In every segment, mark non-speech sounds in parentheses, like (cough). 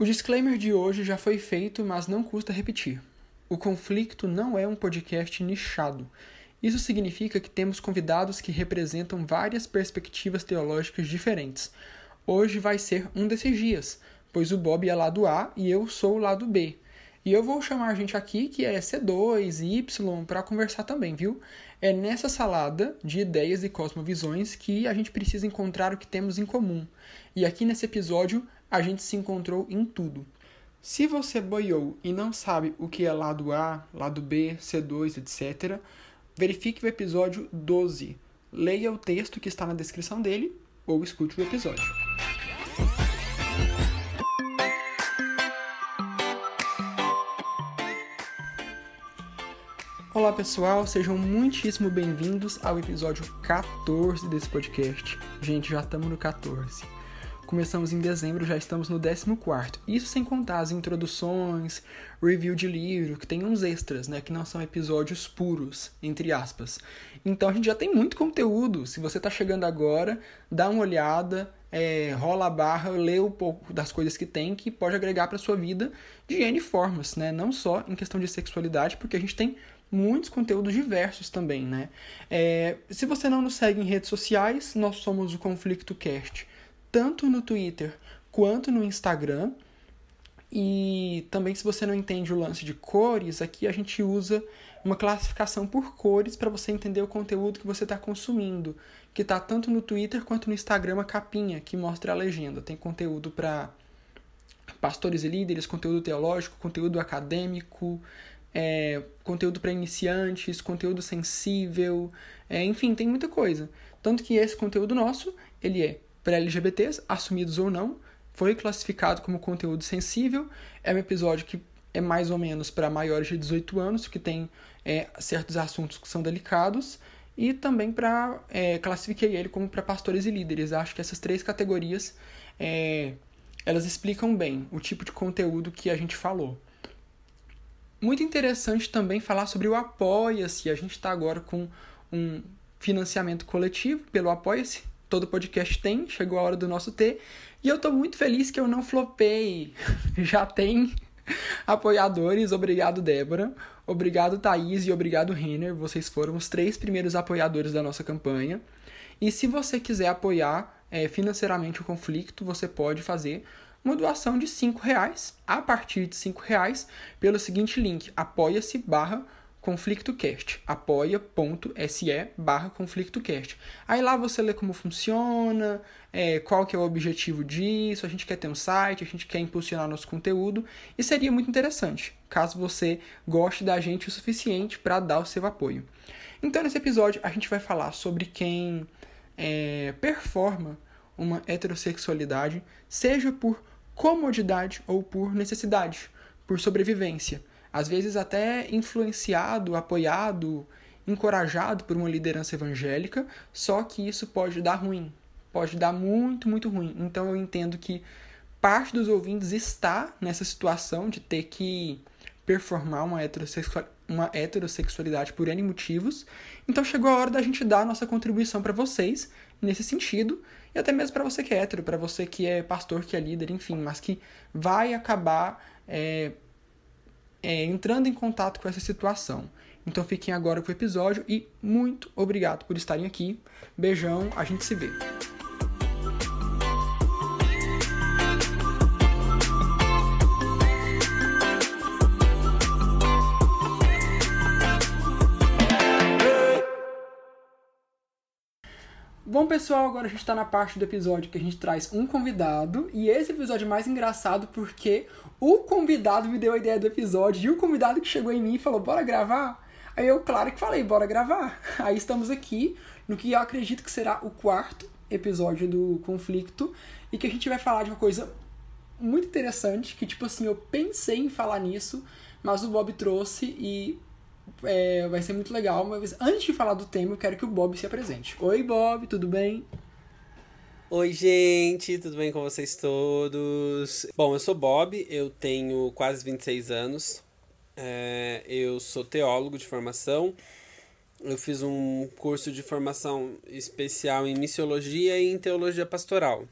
O disclaimer de hoje já foi feito, mas não custa repetir. O conflito não é um podcast nichado. Isso significa que temos convidados que representam várias perspectivas teológicas diferentes. Hoje vai ser um desses dias, pois o Bob é lado A e eu sou o lado B. E eu vou chamar a gente aqui que é C2 e Y para conversar também, viu? É nessa salada de ideias e cosmovisões que a gente precisa encontrar o que temos em comum. E aqui nesse episódio a gente se encontrou em tudo. Se você boiou e não sabe o que é lado A, lado B, C2, etc., verifique o episódio 12. Leia o texto que está na descrição dele ou escute o episódio. Olá pessoal, sejam muitíssimo bem-vindos ao episódio 14 desse podcast. Gente, já estamos no 14. Começamos em dezembro, já estamos no 14. Isso sem contar as introduções, review de livro, que tem uns extras, né? Que não são episódios puros, entre aspas. Então a gente já tem muito conteúdo. Se você está chegando agora, dá uma olhada, é, rola a barra, lê um pouco das coisas que tem, que pode agregar para sua vida de N formas, né? Não só em questão de sexualidade, porque a gente tem muitos conteúdos diversos também, né? É, se você não nos segue em redes sociais, nós somos o Conflicto Cast tanto no Twitter quanto no Instagram. E também, se você não entende o lance de cores, aqui a gente usa uma classificação por cores para você entender o conteúdo que você está consumindo, que está tanto no Twitter quanto no Instagram, a capinha que mostra a legenda. Tem conteúdo para pastores e líderes, conteúdo teológico, conteúdo acadêmico, é, conteúdo para iniciantes, conteúdo sensível, é, enfim, tem muita coisa. Tanto que esse conteúdo nosso, ele é para LGBTs, assumidos ou não, foi classificado como conteúdo sensível. É um episódio que é mais ou menos para maiores de 18 anos, que tem é, certos assuntos que são delicados, e também para é, classifiquei ele como para pastores e líderes. Acho que essas três categorias é, elas explicam bem o tipo de conteúdo que a gente falou. Muito interessante também falar sobre o Apoia-se. A gente está agora com um financiamento coletivo pelo Apoia-se todo podcast tem, chegou a hora do nosso ter. E eu tô muito feliz que eu não flopei. (laughs) Já tem apoiadores. Obrigado, Débora. Obrigado, Thaís. E obrigado, Renner. Vocês foram os três primeiros apoiadores da nossa campanha. E se você quiser apoiar é, financeiramente o conflito, você pode fazer uma doação de cinco reais a partir de cinco reais pelo seguinte link apoia-se barra ConflictoCast, apoia.se barra ConflictoCast. Aí lá você lê como funciona, é, qual que é o objetivo disso, a gente quer ter um site, a gente quer impulsionar nosso conteúdo, e seria muito interessante, caso você goste da gente o suficiente para dar o seu apoio. Então nesse episódio a gente vai falar sobre quem é, performa uma heterossexualidade, seja por comodidade ou por necessidade, por sobrevivência às vezes até influenciado, apoiado, encorajado por uma liderança evangélica, só que isso pode dar ruim, pode dar muito, muito ruim. Então eu entendo que parte dos ouvintes está nessa situação de ter que performar uma, heterossexual, uma heterossexualidade por N motivos. Então chegou a hora da gente dar a nossa contribuição para vocês nesse sentido, e até mesmo para você que é hétero, para você que é pastor, que é líder, enfim, mas que vai acabar é, é, entrando em contato com essa situação. Então fiquem agora com o episódio e muito obrigado por estarem aqui. Beijão, a gente se vê. Bom, pessoal, agora a gente está na parte do episódio que a gente traz um convidado. E esse episódio é mais engraçado porque o convidado me deu a ideia do episódio e o convidado que chegou em mim falou: bora gravar? Aí eu, claro que falei: bora gravar. (laughs) Aí estamos aqui no que eu acredito que será o quarto episódio do conflito e que a gente vai falar de uma coisa muito interessante que, tipo assim, eu pensei em falar nisso, mas o Bob trouxe e é, vai ser muito legal, mas antes de falar do tema, eu quero que o Bob se apresente. Oi, Bob, tudo bem? Oi, gente, tudo bem com vocês todos? Bom, eu sou Bob, eu tenho quase 26 anos, é, eu sou teólogo de formação, eu fiz um curso de formação especial em missiologia e em teologia pastoral.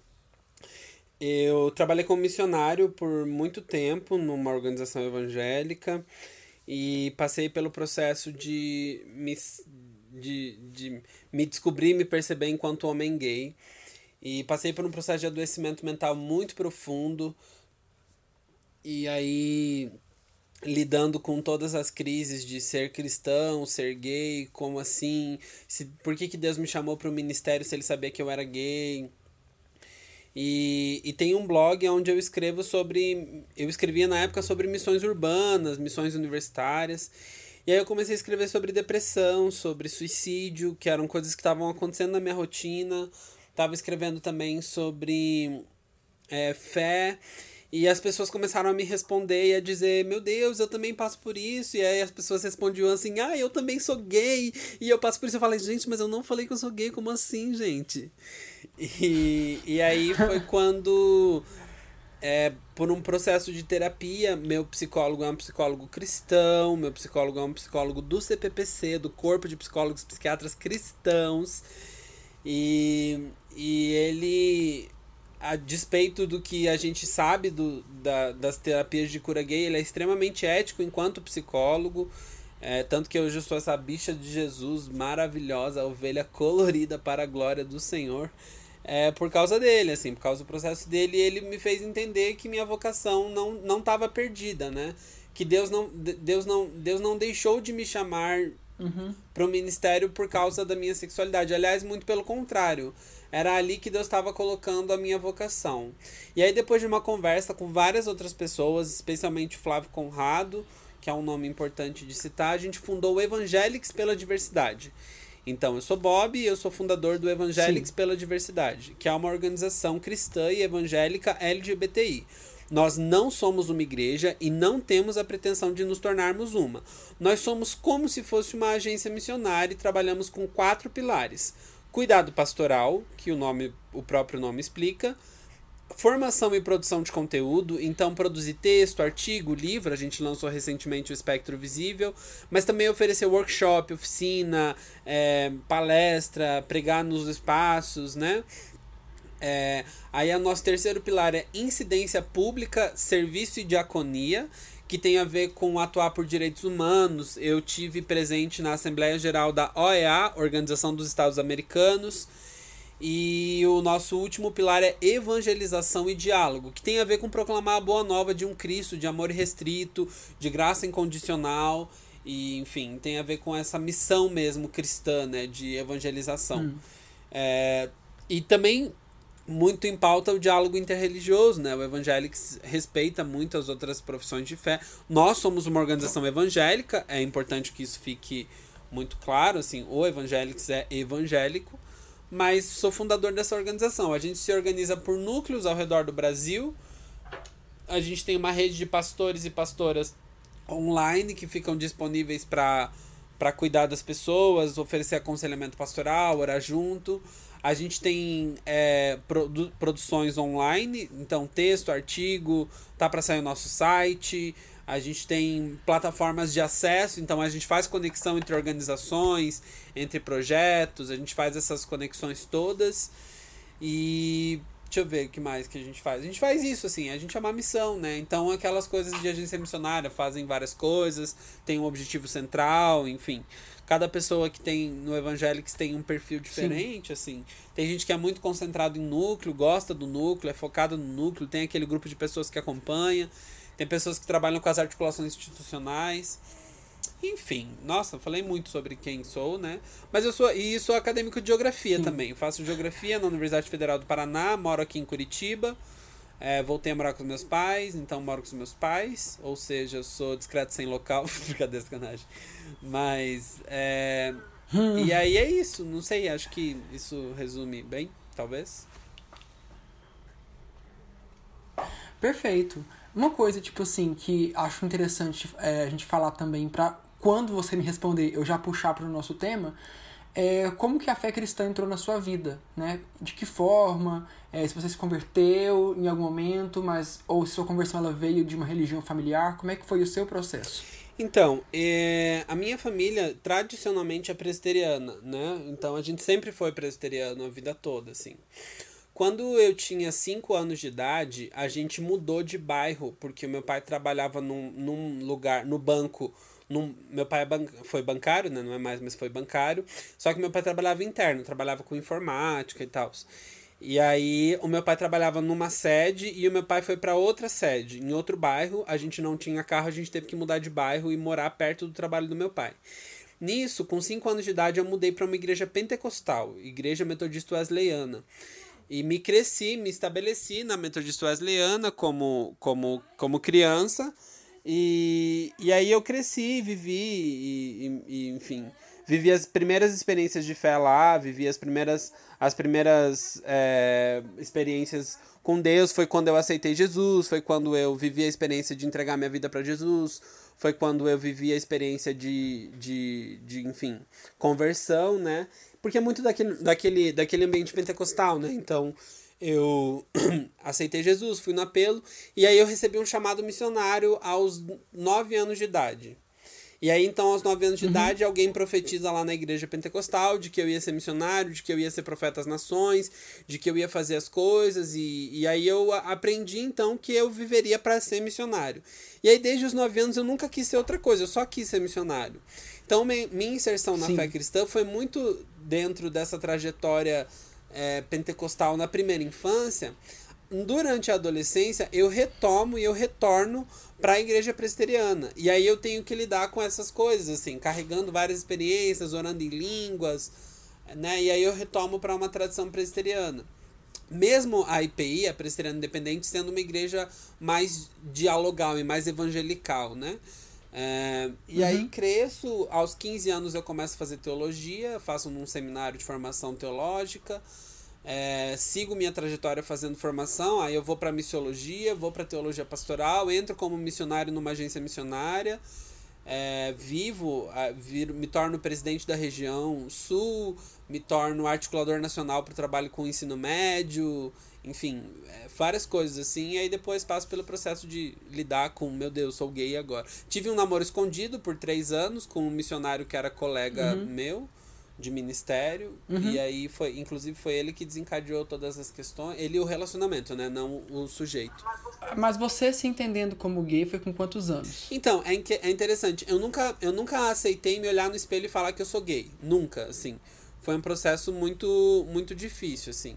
eu trabalhei como missionário por muito tempo numa organização evangélica e passei pelo processo de me, de, de me descobrir, me perceber enquanto homem gay. E passei por um processo de adoecimento mental muito profundo. E aí, lidando com todas as crises de ser cristão, ser gay, como assim? Se, por que, que Deus me chamou para o ministério se ele sabia que eu era gay? E, e tem um blog onde eu escrevo sobre. Eu escrevia na época sobre missões urbanas, missões universitárias. E aí eu comecei a escrever sobre depressão, sobre suicídio, que eram coisas que estavam acontecendo na minha rotina. Estava escrevendo também sobre é, fé. E as pessoas começaram a me responder e a dizer: Meu Deus, eu também passo por isso. E aí as pessoas respondiam assim: Ah, eu também sou gay. E eu passo por isso. Eu falei: Gente, mas eu não falei que eu sou gay. Como assim, gente? E, e aí foi (laughs) quando, é, por um processo de terapia, meu psicólogo é um psicólogo cristão, meu psicólogo é um psicólogo do CPPC, do Corpo de Psicólogos Psiquiatras Cristãos. E, e ele, a despeito do que a gente sabe do, da, das terapias de cura gay, ele é extremamente ético enquanto psicólogo. É, tanto que hoje eu sou essa bicha de Jesus maravilhosa, ovelha colorida para a glória do Senhor. É por causa dele, assim, por causa do processo dele, ele me fez entender que minha vocação não não estava perdida, né? Que Deus não Deus não Deus não deixou de me chamar uhum. para o ministério por causa da minha sexualidade. Aliás, muito pelo contrário. Era ali que Deus estava colocando a minha vocação. E aí, depois de uma conversa com várias outras pessoas, especialmente Flávio Conrado, que é um nome importante de citar, a gente fundou o Evangelics pela Diversidade. Então, eu sou Bob e eu sou fundador do Evangelics Sim. pela Diversidade, que é uma organização cristã e evangélica LGBTI. Nós não somos uma igreja e não temos a pretensão de nos tornarmos uma. Nós somos como se fosse uma agência missionária e trabalhamos com quatro pilares: cuidado pastoral, que o nome, o próprio nome explica, formação e produção de conteúdo, então produzir texto, artigo, livro, a gente lançou recentemente o Espectro Visível, mas também oferecer workshop, oficina, é, palestra, pregar nos espaços, né? É, aí o nosso terceiro pilar é incidência pública, serviço e diaconia, que tem a ver com atuar por direitos humanos. Eu tive presente na Assembleia Geral da OEA, Organização dos Estados Americanos, e o nosso último pilar é evangelização e diálogo, que tem a ver com proclamar a boa nova de um Cristo de amor restrito, de graça incondicional, e enfim, tem a ver com essa missão mesmo cristã, né, de evangelização. Hum. É, e também muito em pauta o diálogo interreligioso, né? O Evangelics respeita muito as outras profissões de fé. Nós somos uma organização evangélica, é importante que isso fique muito claro, assim, o Evangelics é evangélico, mas sou fundador dessa organização. A gente se organiza por núcleos ao redor do Brasil. A gente tem uma rede de pastores e pastoras online que ficam disponíveis para para cuidar das pessoas, oferecer aconselhamento pastoral, orar junto. A gente tem é, produ produções online, então texto, artigo, tá para sair o nosso site. A gente tem plataformas de acesso, então a gente faz conexão entre organizações, entre projetos, a gente faz essas conexões todas. E deixa eu ver o que mais que a gente faz. A gente faz isso, assim, a gente é uma missão, né? Então aquelas coisas de agência missionária fazem várias coisas, tem um objetivo central, enfim. Cada pessoa que tem no Evangelics tem um perfil diferente, Sim. assim. Tem gente que é muito concentrado em núcleo, gosta do núcleo, é focado no núcleo, tem aquele grupo de pessoas que acompanha. Tem pessoas que trabalham com as articulações institucionais. Enfim, nossa, falei muito sobre quem sou, né? Mas eu sou e sou acadêmico de geografia Sim. também. Eu faço geografia na Universidade Federal do Paraná, moro aqui em Curitiba. É, voltei a morar com os meus pais, então moro com os meus pais. Ou seja, eu sou discreto sem local. (laughs) Brincadeira, sacanagem. Mas. É, hum. e aí é isso. Não sei, acho que isso resume bem, talvez. Perfeito. Uma coisa, tipo assim, que acho interessante é, a gente falar também para quando você me responder, eu já puxar para o nosso tema, é como que a fé cristã entrou na sua vida, né? De que forma, é, se você se converteu em algum momento, mas ou se sua conversão ela veio de uma religião familiar, como é que foi o seu processo? Então, é, a minha família tradicionalmente é presbiteriana, né? Então a gente sempre foi presbiteriano a vida toda, assim. Quando eu tinha 5 anos de idade, a gente mudou de bairro, porque o meu pai trabalhava num, num lugar, no banco. Num, meu pai é ban foi bancário, né? Não é mais, mas foi bancário. Só que meu pai trabalhava interno, trabalhava com informática e tal. E aí, o meu pai trabalhava numa sede e o meu pai foi para outra sede, em outro bairro. A gente não tinha carro, a gente teve que mudar de bairro e morar perto do trabalho do meu pai. Nisso, com 5 anos de idade, eu mudei para uma igreja pentecostal, igreja metodista wesleyana. E me cresci, me estabeleci na metodista wesleyana como, como, como criança. E, e aí eu cresci, vivi, e, e, enfim, vivi as primeiras experiências de fé lá, vivi as primeiras, as primeiras é, experiências com Deus. Foi quando eu aceitei Jesus, foi quando eu vivi a experiência de entregar minha vida para Jesus, foi quando eu vivi a experiência de, de, de, enfim, conversão, né? Porque é muito daquele, daquele, daquele ambiente pentecostal, né? Então, eu (clears throat) aceitei Jesus, fui no apelo, e aí eu recebi um chamado missionário aos nove anos de idade. E aí, então, aos nove anos de uhum. idade, alguém profetiza lá na igreja pentecostal de que eu ia ser missionário, de que eu ia ser profeta das nações, de que eu ia fazer as coisas. E, e aí eu aprendi, então, que eu viveria para ser missionário. E aí, desde os nove anos, eu nunca quis ser outra coisa, eu só quis ser missionário. Então, minha inserção na Sim. fé cristã foi muito dentro dessa trajetória é, pentecostal na primeira infância. Durante a adolescência, eu retomo e eu retorno para a igreja presbiteriana. E aí eu tenho que lidar com essas coisas, assim, carregando várias experiências, orando em línguas, né? E aí eu retomo para uma tradição presbiteriana. Mesmo a IPI, a Presbiteriana Independente, sendo uma igreja mais dialogal e mais evangelical, né? É, e uhum. aí cresço, aos 15 anos eu começo a fazer teologia, faço um seminário de formação teológica, é, sigo minha trajetória fazendo formação, aí eu vou para missiologia, vou para teologia pastoral, entro como missionário numa agência missionária, é, vivo, vir, me torno presidente da região sul, me torno articulador nacional para o trabalho com o ensino médio, enfim, é, várias coisas assim, e aí depois passo pelo processo de lidar com, meu Deus, sou gay agora. Tive um namoro escondido por três anos com um missionário que era colega uhum. meu, de ministério uhum. e aí foi inclusive foi ele que desencadeou todas as questões ele e o relacionamento né não o sujeito. Mas você se entendendo como gay foi com quantos anos? Então é, é interessante eu nunca eu nunca aceitei me olhar no espelho e falar que eu sou gay nunca assim. Foi um processo muito muito difícil assim.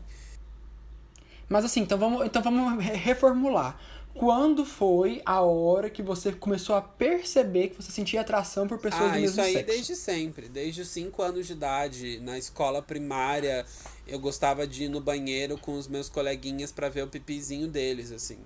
Mas assim então vamos então vamos reformular quando foi a hora que você começou a perceber que você sentia atração por pessoas ah, do mesmo sexo? isso aí desde sempre. Desde os 5 anos de idade, na escola primária, eu gostava de ir no banheiro com os meus coleguinhas para ver o pipizinho deles, assim.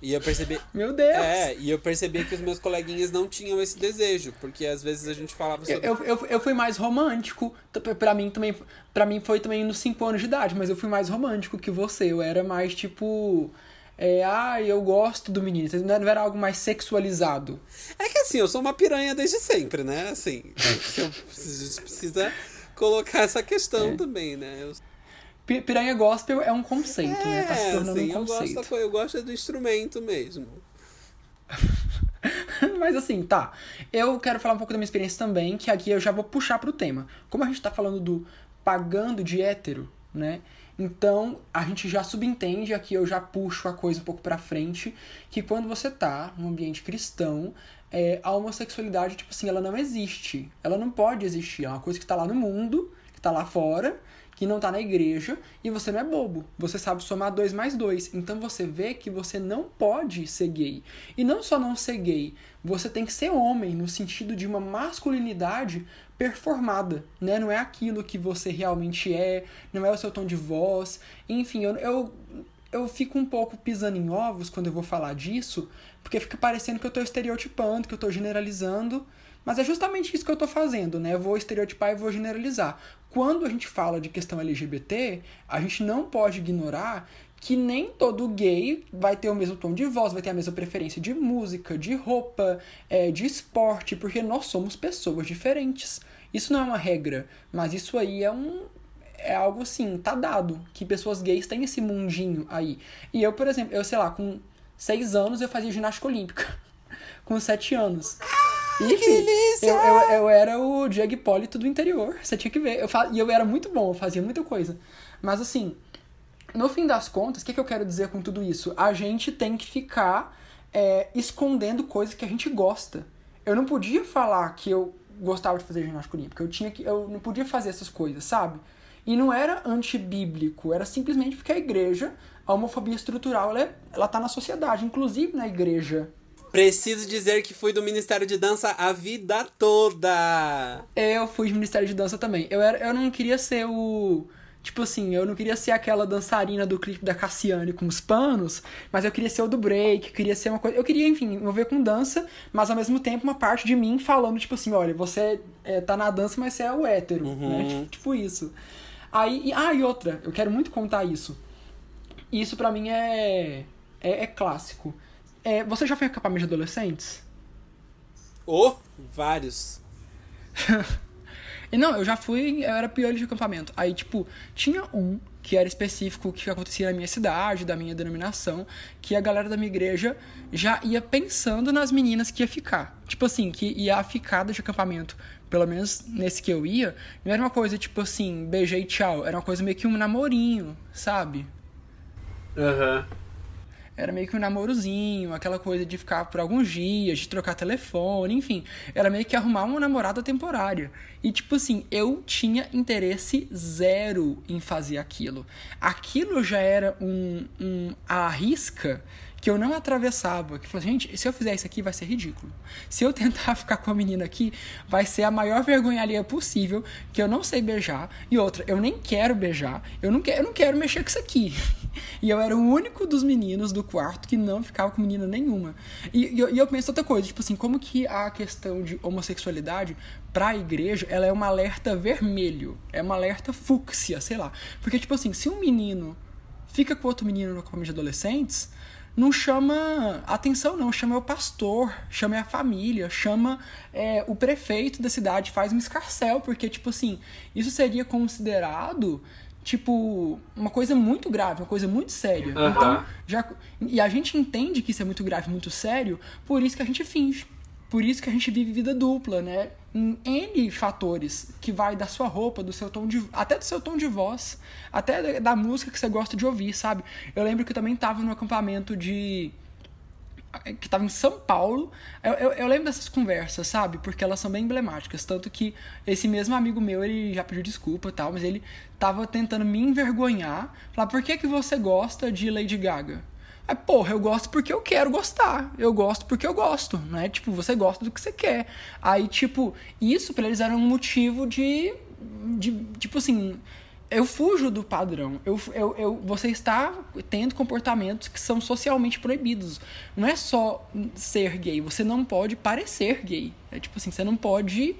E eu percebi. (laughs) Meu Deus! É, e eu percebi que os meus coleguinhas não tinham esse desejo, porque às vezes a gente falava sobre. Eu, eu, eu fui mais romântico. para mim também. para mim foi também nos 5 anos de idade, mas eu fui mais romântico que você. Eu era mais tipo é, ah, eu gosto do menino. Não era algo mais sexualizado. É que assim, eu sou uma piranha desde sempre, né? Assim, (laughs) eu preciso, precisa colocar essa questão é. também, né? Eu... Piranha gospel é um conceito, é, né? Tá se tornando assim, um conceito. Eu gosto, eu gosto do instrumento mesmo. (laughs) Mas assim, tá. Eu quero falar um pouco da minha experiência também, que aqui eu já vou puxar pro tema. Como a gente tá falando do pagando de hétero, né? Então, a gente já subentende, aqui eu já puxo a coisa um pouco para frente, que quando você tá num ambiente cristão, é, a homossexualidade, tipo assim, ela não existe. Ela não pode existir. É uma coisa que tá lá no mundo, que tá lá fora, que não tá na igreja, e você não é bobo. Você sabe somar dois mais dois. Então você vê que você não pode ser gay. E não só não ser gay, você tem que ser homem, no sentido de uma masculinidade performada, né? Não é aquilo que você realmente é, não é o seu tom de voz. Enfim, eu, eu, eu fico um pouco pisando em ovos quando eu vou falar disso, porque fica parecendo que eu estou estereotipando, que eu estou generalizando. Mas é justamente isso que eu estou fazendo, né? Eu vou estereotipar e vou generalizar. Quando a gente fala de questão LGBT, a gente não pode ignorar que nem todo gay vai ter o mesmo tom de voz, vai ter a mesma preferência de música, de roupa, é, de esporte, porque nós somos pessoas diferentes. Isso não é uma regra, mas isso aí é um. É algo assim, tá dado, que pessoas gays têm esse mundinho aí. E eu, por exemplo, eu sei lá, com seis anos eu fazia ginástica olímpica. (laughs) com sete anos. Enfim, que delícia! Eu, eu, eu, era o Diego Hipólito do interior, você tinha que ver. Eu, e eu era muito bom, eu fazia muita coisa. Mas assim, no fim das contas, o que, que eu quero dizer com tudo isso? A gente tem que ficar é, escondendo coisas que a gente gosta. Eu não podia falar que eu gostava de fazer ginástica olímpica, eu tinha que eu não podia fazer essas coisas, sabe? E não era antibíblico, era simplesmente porque a igreja, a homofobia estrutural, ela, é, ela tá na sociedade, inclusive na igreja. Preciso dizer que fui do Ministério de Dança a vida toda. Eu fui do Ministério de Dança também. Eu, era, eu não queria ser o Tipo assim, eu não queria ser aquela dançarina do clipe da Cassiane com os panos, mas eu queria ser o do break, queria ser uma coisa. Eu queria, enfim, envolver com dança, mas ao mesmo tempo uma parte de mim falando, tipo assim, olha, você é, tá na dança, mas você é o hétero, uhum. né? Tipo, tipo, isso. Aí, e, ah, e outra, eu quero muito contar isso. Isso para mim é, é, é clássico. É, você já foi acampamento de adolescentes? Oh, vários. (laughs) E não, eu já fui, eu era piolho de acampamento. Aí, tipo, tinha um que era específico que acontecia na minha cidade, da minha denominação, que a galera da minha igreja já ia pensando nas meninas que ia ficar. Tipo assim, que ia a ficada de acampamento, pelo menos nesse que eu ia, não era uma coisa tipo assim, beijei e tchau, era uma coisa meio que um namorinho, sabe? Aham. Uhum era meio que um namorozinho, aquela coisa de ficar por alguns dias, de trocar telefone, enfim. Era meio que arrumar uma namorada temporária. E, tipo assim, eu tinha interesse zero em fazer aquilo. Aquilo já era um, um arrisca que eu não atravessava. Que falou, gente, se eu fizer isso aqui vai ser ridículo. Se eu tentar (laughs) ficar com a menina aqui, vai ser a maior vergonha alheia possível, que eu não sei beijar. E outra, eu nem quero beijar. Eu não quero, eu não quero mexer com isso aqui. (laughs) E eu era o único dos meninos do quarto que não ficava com menina nenhuma. E, e, eu, e eu penso outra coisa, tipo assim, como que a questão de homossexualidade para a igreja, ela é uma alerta vermelho, é uma alerta fúcsia, sei lá. Porque, tipo assim, se um menino fica com outro menino no começo de adolescentes, não chama atenção, não. Chama o pastor, chama a família, chama é, o prefeito da cidade, faz um escarcel, porque, tipo assim, isso seria considerado tipo, uma coisa muito grave, uma coisa muito séria. Uhum. Então, já, e a gente entende que isso é muito grave, muito sério, por isso que a gente finge. Por isso que a gente vive vida dupla, né? Em N fatores, que vai da sua roupa, do seu tom de. até do seu tom de voz, até da música que você gosta de ouvir, sabe? Eu lembro que eu também tava no acampamento de que estava em São Paulo. Eu, eu, eu, lembro dessas conversas, sabe? Porque elas são bem emblemáticas. Tanto que esse mesmo amigo meu, ele já pediu desculpa e tal, mas ele tava tentando me envergonhar. Falar, por que, que você gosta de Lady Gaga? Aí, porra, eu gosto porque eu quero gostar. Eu gosto porque eu gosto, né? Tipo, você gosta do que você quer. Aí, tipo, isso para eles era um motivo de, de tipo assim, eu fujo do padrão. Eu, eu, eu, você está tendo comportamentos que são socialmente proibidos. Não é só ser gay, você não pode parecer gay. É tipo assim, você não pode.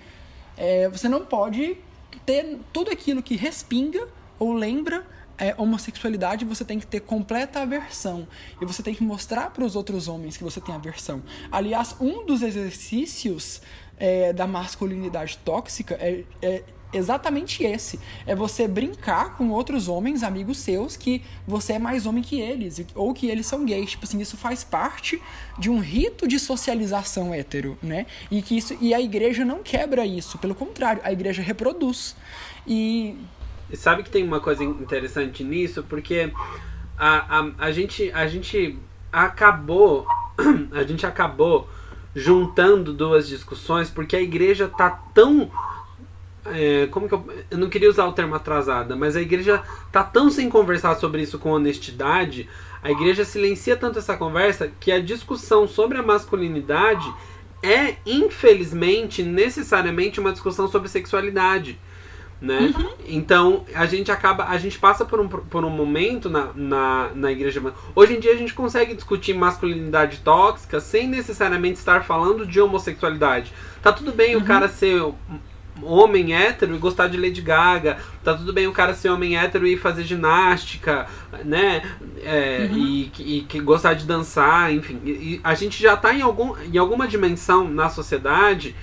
É, você não pode ter tudo aquilo que respinga ou lembra é, homossexualidade, você tem que ter completa aversão. E você tem que mostrar para os outros homens que você tem aversão. Aliás, um dos exercícios é, da masculinidade tóxica é, é exatamente esse. É você brincar com outros homens, amigos seus, que você é mais homem que eles, ou que eles são gays. Tipo assim, isso faz parte de um rito de socialização hétero, né? E que isso e a igreja não quebra isso, pelo contrário, a igreja reproduz. E e sabe que tem uma coisa interessante nisso, porque a, a, a gente a gente acabou (clears throat) a gente acabou juntando duas discussões porque a igreja tá tão é, como que eu, eu não queria usar o termo atrasada, mas a igreja tá tão sem conversar sobre isso com honestidade, a igreja silencia tanto essa conversa que a discussão sobre a masculinidade é, infelizmente, necessariamente uma discussão sobre sexualidade. Né? Uhum. Então a gente acaba, a gente passa por um, por um momento na, na, na igreja. Hoje em dia a gente consegue discutir masculinidade tóxica sem necessariamente estar falando de homossexualidade. Tá tudo bem uhum. o cara ser homem hétero e gostar de Lady Gaga. Tá tudo bem o cara ser homem hétero e fazer ginástica, né? É, uhum. e, e, e, gostar de dançar, enfim. E, a gente já tá em, algum, em alguma dimensão na sociedade.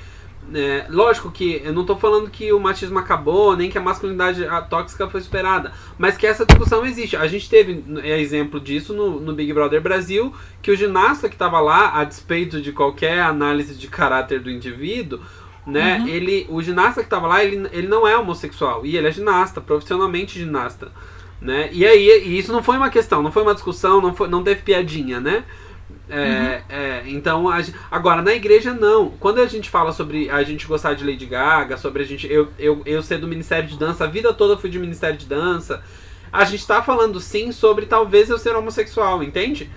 É, lógico que eu não tô falando que o machismo acabou, nem que a masculinidade tóxica foi superada, mas que essa discussão existe. A gente teve é, exemplo disso no, no Big Brother Brasil, que o ginasta que estava lá, a despeito de qualquer análise de caráter do indivíduo, né? Uhum. Ele, o ginasta que estava lá, ele, ele não é homossexual. E ele é ginasta, profissionalmente ginasta. Né? E aí, e isso não foi uma questão, não foi uma discussão, não, foi, não teve piadinha, né? É, uhum. é, então, a, agora, na igreja, não. Quando a gente fala sobre a gente gostar de Lady Gaga, sobre a gente. Eu, eu, eu ser do Ministério de Dança, a vida toda fui de Ministério de Dança. A gente tá falando sim sobre talvez eu ser homossexual, entende?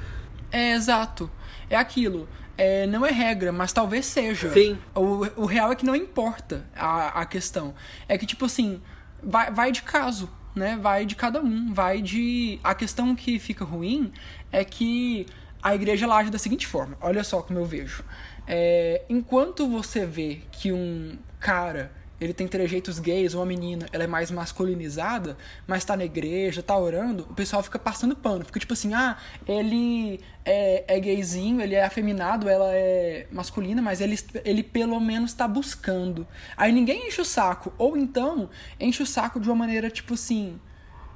É, exato. É aquilo. É, não é regra, mas talvez seja. Sim. O, o real é que não importa a, a questão. É que, tipo assim, vai, vai de caso, né? Vai de cada um. Vai de. A questão que fica ruim é que a igreja age da seguinte forma. Olha só como eu vejo. É, enquanto você vê que um cara ele tem trejeitos gays, uma menina, ela é mais masculinizada, mas tá na igreja, tá orando, o pessoal fica passando pano. Fica tipo assim, ah, ele é, é gayzinho, ele é afeminado, ela é masculina, mas ele, ele pelo menos tá buscando. Aí ninguém enche o saco. Ou então, enche o saco de uma maneira tipo assim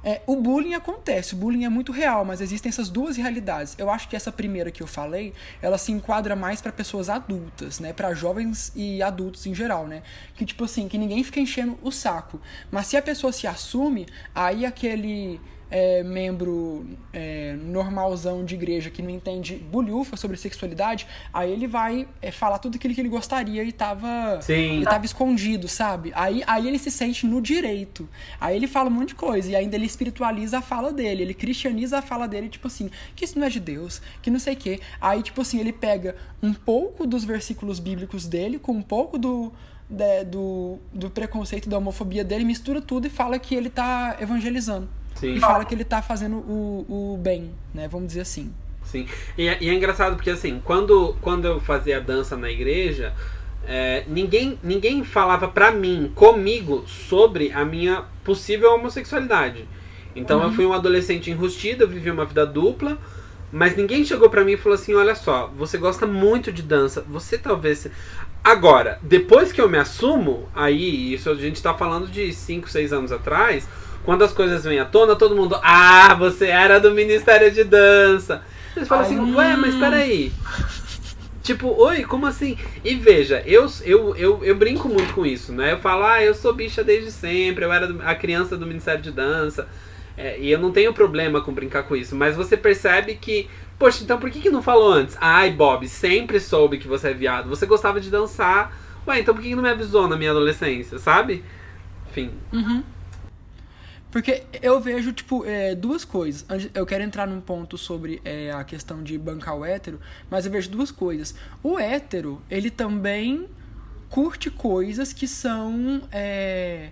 é, o bullying acontece, o bullying é muito real, mas existem essas duas realidades. Eu acho que essa primeira que eu falei, ela se enquadra mais para pessoas adultas, né, para jovens e adultos em geral, né, que tipo assim, que ninguém fica enchendo o saco. Mas se a pessoa se assume, aí aquele é, membro é, normalzão de igreja que não entende bulhufa sobre sexualidade, aí ele vai é, falar tudo aquilo que ele gostaria e tava, ele tava escondido, sabe? Aí, aí ele se sente no direito. Aí ele fala um monte de coisa e ainda ele espiritualiza a fala dele, ele cristianiza a fala dele, tipo assim, que isso não é de Deus, que não sei o quê. Aí, tipo assim, ele pega um pouco dos versículos bíblicos dele com um pouco do. De, do, do preconceito da homofobia dele, mistura tudo e fala que ele tá evangelizando. Sim. e fala que ele tá fazendo o, o bem, né? Vamos dizer assim. Sim. E é, e é engraçado porque assim, quando, quando eu fazia dança na igreja, é, ninguém, ninguém falava pra mim, comigo, sobre a minha possível homossexualidade. Então uhum. eu fui um adolescente enrustido, eu vivi uma vida dupla, mas ninguém chegou pra mim e falou assim: olha só, você gosta muito de dança, você talvez. Agora, depois que eu me assumo, aí, isso a gente tá falando de 5, 6 anos atrás, quando as coisas vêm à tona, todo mundo, ah, você era do Ministério de Dança. Eles falam assim, ué, mas peraí. Tipo, oi, como assim? E veja, eu, eu, eu, eu brinco muito com isso, né? Eu falo, ah, eu sou bicha desde sempre, eu era a criança do Ministério de Dança. É, e eu não tenho problema com brincar com isso. Mas você percebe que, poxa, então por que, que não falou antes? Ai, Bob, sempre soube que você é viado. Você gostava de dançar. Ué, então por que, que não me avisou na minha adolescência, sabe? Enfim. Uhum. Porque eu vejo, tipo, é, duas coisas. Eu quero entrar num ponto sobre é, a questão de bancar o hétero, mas eu vejo duas coisas. O hétero, ele também curte coisas que são é,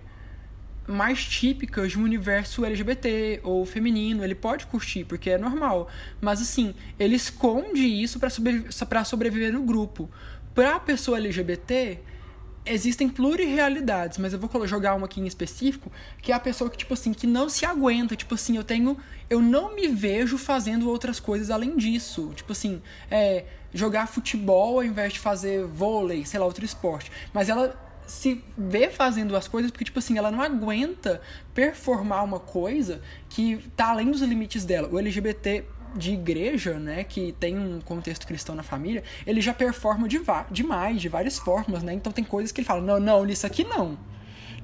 mais típicas de um universo LGBT ou feminino. Ele pode curtir, porque é normal. Mas, assim, ele esconde isso para sobreviver, no grupo. Pra pessoa LGBT existem plurirealidades, mas eu vou jogar uma aqui em específico, que é a pessoa que, tipo assim, que não se aguenta. Tipo assim, eu tenho. Eu não me vejo fazendo outras coisas além disso. Tipo assim, é, jogar futebol ao invés de fazer vôlei, sei lá, outro esporte. Mas ela se vê fazendo as coisas porque, tipo assim, ela não aguenta performar uma coisa que tá além dos limites dela. O LGBT de igreja, né, que tem um contexto cristão na família, ele já performa de demais, de várias formas, né? Então tem coisas que ele fala: "Não, não, nisso aqui não.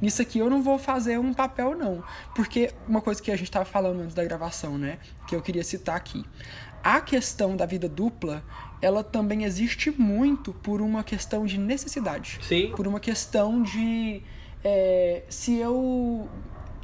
Nisso aqui eu não vou fazer um papel não". Porque uma coisa que a gente estava falando antes da gravação, né, que eu queria citar aqui. A questão da vida dupla, ela também existe muito por uma questão de necessidade. Sim. Por uma questão de é, se eu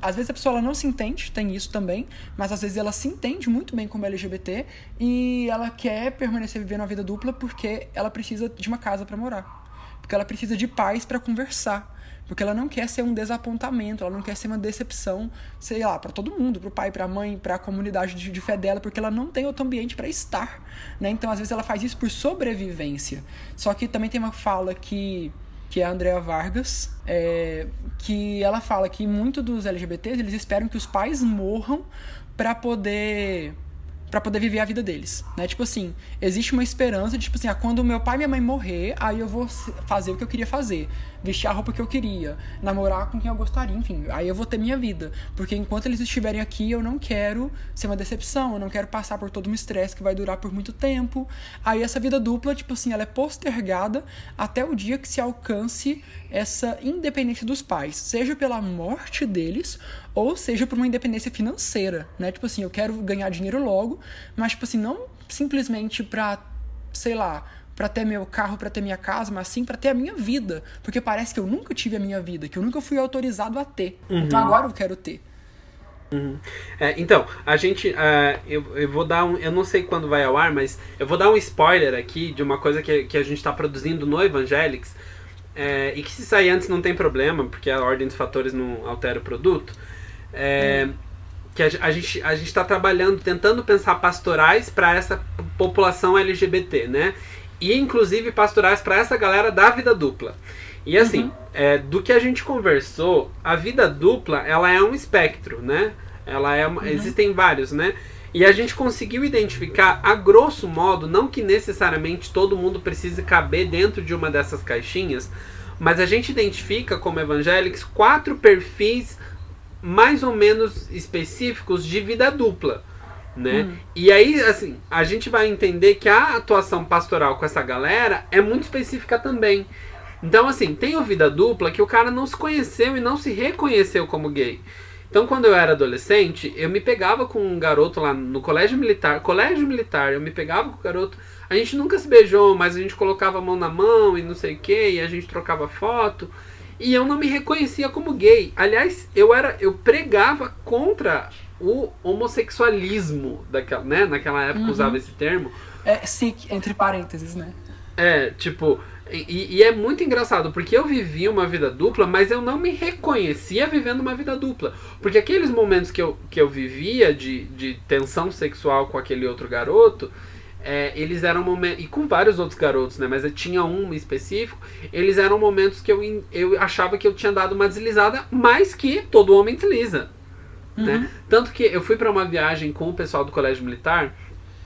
às vezes a pessoa ela não se entende, tem isso também, mas às vezes ela se entende muito bem como LGBT e ela quer permanecer vivendo a vida dupla porque ela precisa de uma casa para morar. Porque ela precisa de pais para conversar. Porque ela não quer ser um desapontamento, ela não quer ser uma decepção, sei lá, para todo mundo, para o pai, para a mãe, para a comunidade de, de, fé dela, porque ela não tem outro ambiente para estar, né? Então, às vezes ela faz isso por sobrevivência. Só que também tem uma fala que que é a Andrea Vargas, é, que ela fala que muitos dos LGBTs eles esperam que os pais morram para poder para poder viver a vida deles, né? Tipo assim, existe uma esperança de, tipo assim, ah, quando meu pai e minha mãe morrer, aí eu vou fazer o que eu queria fazer, vestir a roupa que eu queria, namorar com quem eu gostaria, enfim, aí eu vou ter minha vida, porque enquanto eles estiverem aqui, eu não quero ser uma decepção, eu não quero passar por todo um estresse que vai durar por muito tempo. Aí essa vida dupla, tipo assim, ela é postergada até o dia que se alcance essa independência dos pais, seja pela morte deles ou seja por uma independência financeira, né? Tipo assim, eu quero ganhar dinheiro logo, mas tipo assim, não simplesmente pra, sei lá, para ter meu carro, para ter minha casa, mas sim para ter a minha vida, porque parece que eu nunca tive a minha vida, que eu nunca fui autorizado a ter. Então uhum. Então agora eu quero ter. Uhum. É, então, a gente. Uh, eu, eu vou dar um. Eu não sei quando vai ao ar, mas eu vou dar um spoiler aqui de uma coisa que, que a gente está produzindo no Evangelics. É, e que se sair antes não tem problema, porque a ordem dos fatores não altera o produto. É, hum. Que a, a, gente a está trabalhando, tentando pensar pastorais para essa população LGBT, né? E inclusive pastorais para essa galera da vida dupla. E assim, uhum. é, do que a gente conversou, a vida dupla ela é um espectro, né? Ela é uma, uhum. existem vários, né? E a gente conseguiu identificar, a grosso modo, não que necessariamente todo mundo precise caber dentro de uma dessas caixinhas, mas a gente identifica como evangélicos quatro perfis mais ou menos específicos de vida dupla. Né? Hum. E aí, assim, a gente vai entender que a atuação pastoral com essa galera é muito específica também. Então, assim, tem o vida dupla que o cara não se conheceu e não se reconheceu como gay. Então, quando eu era adolescente, eu me pegava com um garoto lá no colégio militar. Colégio militar, eu me pegava com o garoto. A gente nunca se beijou, mas a gente colocava a mão na mão e não sei o que, e a gente trocava foto. E eu não me reconhecia como gay. Aliás, eu era, eu pregava contra o homossexualismo daquela, né? Naquela época uhum. usava esse termo. É, sim, entre parênteses, né? É, tipo, e, e, é muito engraçado, porque eu vivia uma vida dupla, mas eu não me reconhecia vivendo uma vida dupla. Porque aqueles momentos que eu, que eu vivia de, de tensão sexual com aquele outro garoto, é, eles eram momentos. E com vários outros garotos, né? Mas eu tinha um específico. Eles eram momentos que eu, eu achava que eu tinha dado uma deslizada, mais que todo homem desliza. Uhum. Né? Tanto que eu fui para uma viagem com o pessoal do colégio militar.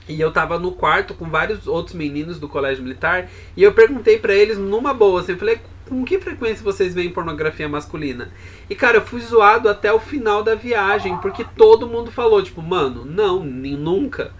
E eu tava no quarto com vários outros meninos do colégio militar e eu perguntei para eles numa boa, assim, eu falei, com que frequência vocês veem pornografia masculina? E cara, eu fui zoado até o final da viagem, porque todo mundo falou, tipo, mano, não, nem nunca.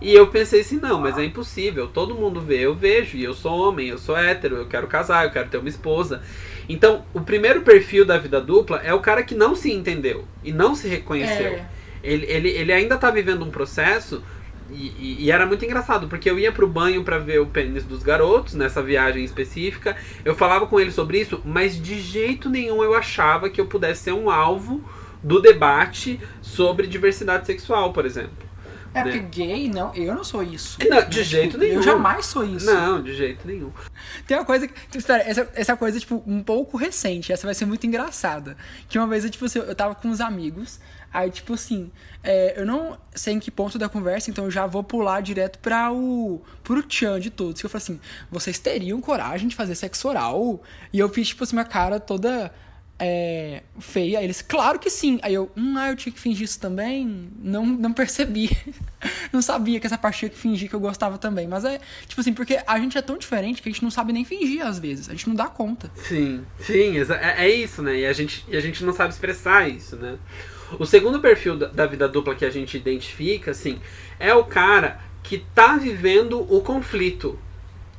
E eu pensei assim, não, mas é impossível, todo mundo vê, eu vejo, e eu sou homem, eu sou hétero, eu quero casar, eu quero ter uma esposa. Então, o primeiro perfil da vida dupla é o cara que não se entendeu e não se reconheceu. É. Ele, ele, ele ainda tá vivendo um processo e, e, e, era muito engraçado, porque eu ia pro banho para ver o pênis dos garotos, nessa viagem específica. Eu falava com ele sobre isso, mas de jeito nenhum eu achava que eu pudesse ser um alvo do debate sobre diversidade sexual, por exemplo. É né? porque gay, não, eu não sou isso. Não, de tipo, jeito nenhum. Eu jamais sou isso. Não, de jeito nenhum. Tem uma coisa que. Tipo, espera, essa, essa coisa, tipo, um pouco recente. Essa vai ser muito engraçada. Que uma vez eu, tipo, assim, eu tava com uns amigos. Aí, tipo assim, é, eu não sei em que ponto da conversa, então eu já vou pular direto para o pro tchan de todos. Que eu falei assim, vocês teriam coragem de fazer sexo oral? E eu fiz, tipo assim, uma cara toda é, feia. Eles, claro que sim. Aí eu, hum, ah, eu tinha que fingir isso também? Não, não percebi. (laughs) não sabia que essa parte tinha que fingir que eu gostava também. Mas é, tipo assim, porque a gente é tão diferente que a gente não sabe nem fingir às vezes. A gente não dá conta. Sim, sim, é, é isso, né? E a, gente, e a gente não sabe expressar isso, né? O segundo perfil da, da vida dupla que a gente identifica, assim, é o cara que tá vivendo o conflito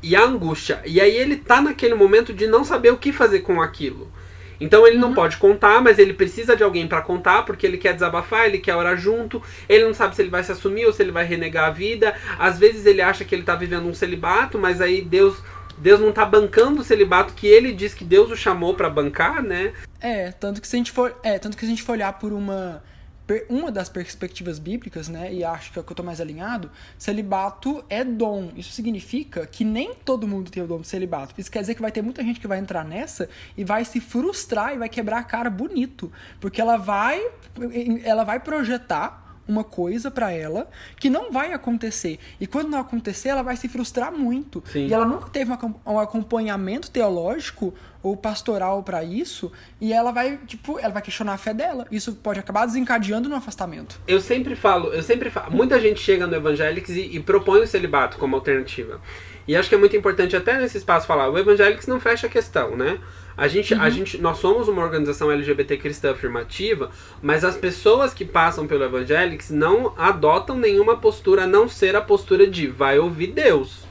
e a angústia. E aí ele tá naquele momento de não saber o que fazer com aquilo. Então ele não uhum. pode contar, mas ele precisa de alguém para contar, porque ele quer desabafar, ele quer orar junto, ele não sabe se ele vai se assumir ou se ele vai renegar a vida. Às vezes ele acha que ele tá vivendo um celibato, mas aí Deus Deus não tá bancando o celibato que ele diz que Deus o chamou para bancar, né? É, tanto que se a gente for, é, tanto que se a gente for olhar por uma uma das perspectivas bíblicas, né, e acho que é o que eu tô mais alinhado, celibato é dom. Isso significa que nem todo mundo tem o dom de celibato. Isso quer dizer que vai ter muita gente que vai entrar nessa e vai se frustrar e vai quebrar a cara bonito, porque ela vai ela vai projetar uma coisa para ela que não vai acontecer. E quando não acontecer, ela vai se frustrar muito. Sim. E ela nunca teve um acompanhamento teológico ou pastoral para isso, e ela vai, tipo, ela vai questionar a fé dela. Isso pode acabar desencadeando no afastamento. Eu sempre falo, eu sempre falo, muita gente chega no Evangelics e, e propõe o celibato como alternativa. E acho que é muito importante até nesse espaço falar, o Evangelics não fecha a questão, né? A gente, uhum. a gente, nós somos uma organização LGBT cristã afirmativa, mas as pessoas que passam pelo Evangelics não adotam nenhuma postura a não ser a postura de vai ouvir Deus.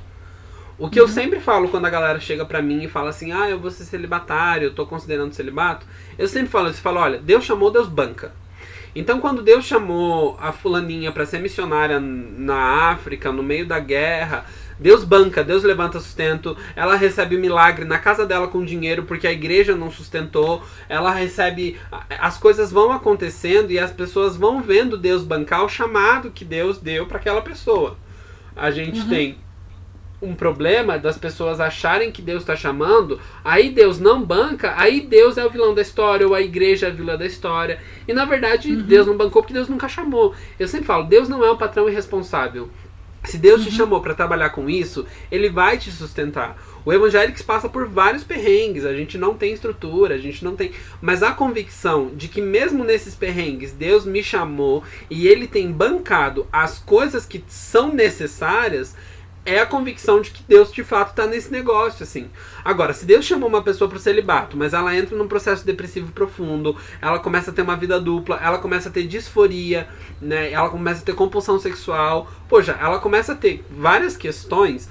O que uhum. eu sempre falo quando a galera chega pra mim e fala assim, ah, eu vou ser celibatário, eu tô considerando celibato, eu sempre falo isso, falo, olha, Deus chamou, Deus banca. Então, quando Deus chamou a fulaninha para ser missionária na África, no meio da guerra, Deus banca, Deus levanta sustento, ela recebe o milagre na casa dela com dinheiro porque a igreja não sustentou, ela recebe. As coisas vão acontecendo e as pessoas vão vendo Deus bancar o chamado que Deus deu para aquela pessoa. A gente uhum. tem um problema das pessoas acharem que Deus está chamando, aí Deus não banca, aí Deus é o vilão da história, ou a igreja é a vilã da história. E na verdade, uhum. Deus não bancou porque Deus nunca chamou. Eu sempre falo, Deus não é um patrão irresponsável. Se Deus te uhum. chamou para trabalhar com isso, ele vai te sustentar. O Evangelics passa por vários perrengues, a gente não tem estrutura, a gente não tem. Mas a convicção de que, mesmo nesses perrengues, Deus me chamou e ele tem bancado as coisas que são necessárias, é a convicção de que Deus de fato está nesse negócio, assim. Agora, se Deus chamou uma pessoa para celibato, mas ela entra num processo depressivo profundo, ela começa a ter uma vida dupla, ela começa a ter disforia, né? Ela começa a ter compulsão sexual, poxa, ela começa a ter várias questões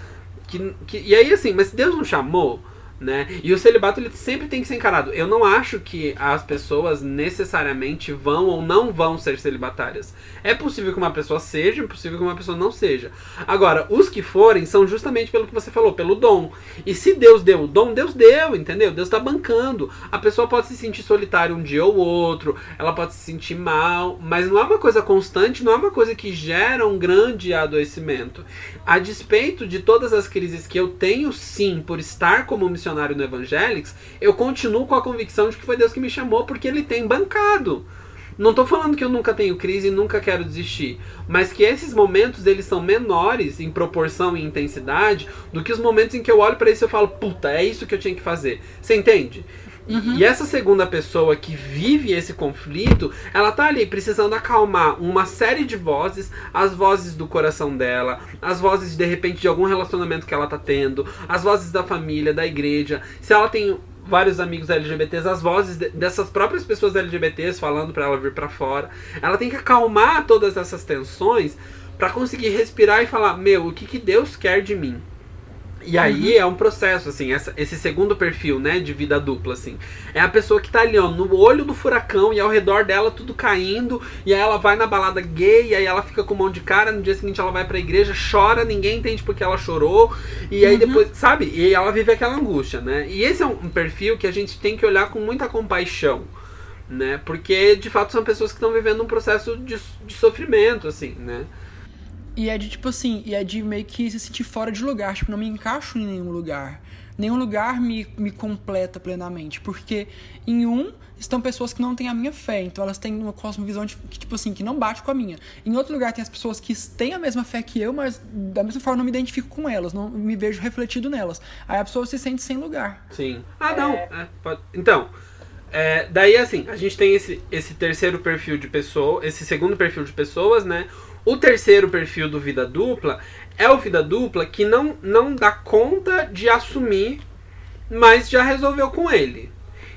que, que e aí assim, mas se Deus não chamou, né? E o celibato ele sempre tem que ser encarado. Eu não acho que as pessoas necessariamente vão ou não vão ser celibatárias. É possível que uma pessoa seja, é possível que uma pessoa não seja. Agora, os que forem são justamente pelo que você falou, pelo dom. E se Deus deu o dom, Deus deu, entendeu? Deus está bancando. A pessoa pode se sentir solitária um dia ou outro, ela pode se sentir mal, mas não é uma coisa constante, não é uma coisa que gera um grande adoecimento. A despeito de todas as crises que eu tenho, sim, por estar como missionário missionário no Evangelics, eu continuo com a convicção de que foi Deus que me chamou porque ele tem bancado. Não estou falando que eu nunca tenho crise e nunca quero desistir, mas que esses momentos eles são menores em proporção e intensidade do que os momentos em que eu olho para isso e eu falo, puta, é isso que eu tinha que fazer. Você entende? Uhum. E essa segunda pessoa que vive esse conflito, ela tá ali precisando acalmar uma série de vozes, as vozes do coração dela, as vozes de repente de algum relacionamento que ela tá tendo, as vozes da família, da igreja. Se ela tem vários amigos LGBTs, as vozes de, dessas próprias pessoas LGBTs falando para ela vir para fora. Ela tem que acalmar todas essas tensões para conseguir respirar e falar: "Meu, o que que Deus quer de mim?" E aí uhum. é um processo, assim, essa, esse segundo perfil, né, de vida dupla, assim. É a pessoa que tá ali, ó, no olho do furacão e ao redor dela tudo caindo, e aí ela vai na balada gay, e aí ela fica com mão de cara, no dia seguinte ela vai pra igreja, chora, ninguém entende porque ela chorou, e aí uhum. depois, sabe? E ela vive aquela angústia, né? E esse é um perfil que a gente tem que olhar com muita compaixão, né? Porque, de fato, são pessoas que estão vivendo um processo de, de sofrimento, assim, né? E é de tipo assim, e é de meio que se sentir fora de lugar, tipo, não me encaixo em nenhum lugar. Nenhum lugar me, me completa plenamente. Porque em um estão pessoas que não têm a minha fé, então elas têm uma cosmovisão de, que, tipo assim, que não bate com a minha. Em outro lugar tem as pessoas que têm a mesma fé que eu, mas da mesma forma não me identifico com elas, não me vejo refletido nelas. Aí a pessoa se sente sem lugar. Sim. Ah, não. É, pode... Então. É, daí assim, a gente tem esse, esse terceiro perfil de pessoa, esse segundo perfil de pessoas, né? O terceiro perfil do vida dupla é o vida dupla que não, não dá conta de assumir, mas já resolveu com ele.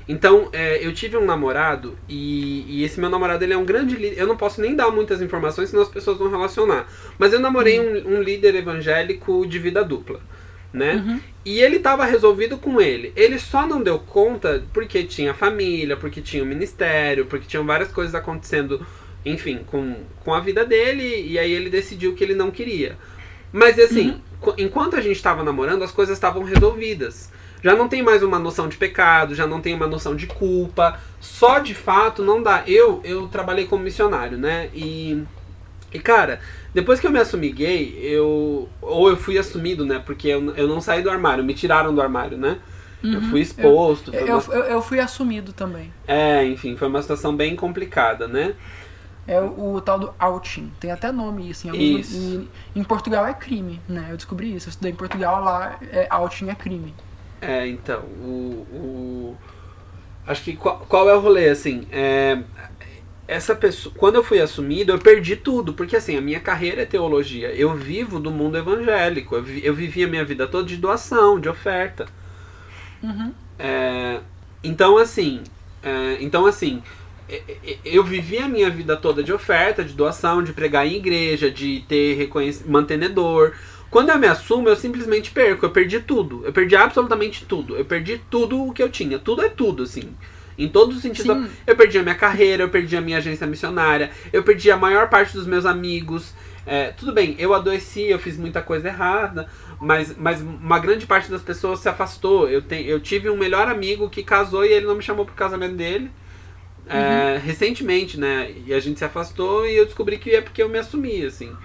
Então, é, eu tive um namorado e, e, esse meu namorado ele é um grande líder. Eu não posso nem dar muitas informações, senão as pessoas vão relacionar. Mas eu namorei uhum. um, um, líder evangélico de vida dupla, né? Uhum. E ele estava resolvido com ele. Ele só não deu conta porque tinha família, porque tinha o um ministério, porque tinham várias coisas acontecendo enfim, com, com a vida dele, e aí ele decidiu que ele não queria. Mas assim, uhum. enquanto a gente estava namorando, as coisas estavam resolvidas. Já não tem mais uma noção de pecado, já não tem uma noção de culpa. Só de fato não dá. Eu eu trabalhei como missionário, né? E e cara, depois que eu me assumi gay, eu ou eu fui assumido, né? Porque eu, eu não saí do armário, me tiraram do armário, né? Uhum. Eu fui exposto. Eu, uma... eu, eu, fui assumido também. É, enfim, foi uma situação bem complicada, né? É o, o, tal do outing. Tem até nome isso. Em, em, Portugal é crime, né? Eu descobri isso. Eu estudei em Portugal, lá é, outing é crime. É, então, o, o acho que qual, qual, é o rolê, assim, é, essa pessoa, quando eu fui assumido, eu perdi tudo, porque assim, a minha carreira é teologia, eu vivo do mundo evangélico, eu, vi, eu vivi a minha vida toda de doação, de oferta. Uhum. É, então, assim, é, então, assim, eu vivi a minha vida toda de oferta, de doação, de pregar em igreja, de ter reconhecimento, mantenedor. Quando eu me assumo, eu simplesmente perco. Eu perdi tudo. Eu perdi absolutamente tudo. Eu perdi tudo o que eu tinha. Tudo é tudo, assim. Em todos os sentidos. Sim. Eu perdi a minha carreira, eu perdi a minha agência missionária, eu perdi a maior parte dos meus amigos. É, tudo bem, eu adoeci, eu fiz muita coisa errada, mas, mas uma grande parte das pessoas se afastou. Eu, te, eu tive um melhor amigo que casou e ele não me chamou pro casamento dele. É, recentemente, né? E a gente se afastou e eu descobri que é porque eu me assumi, assim.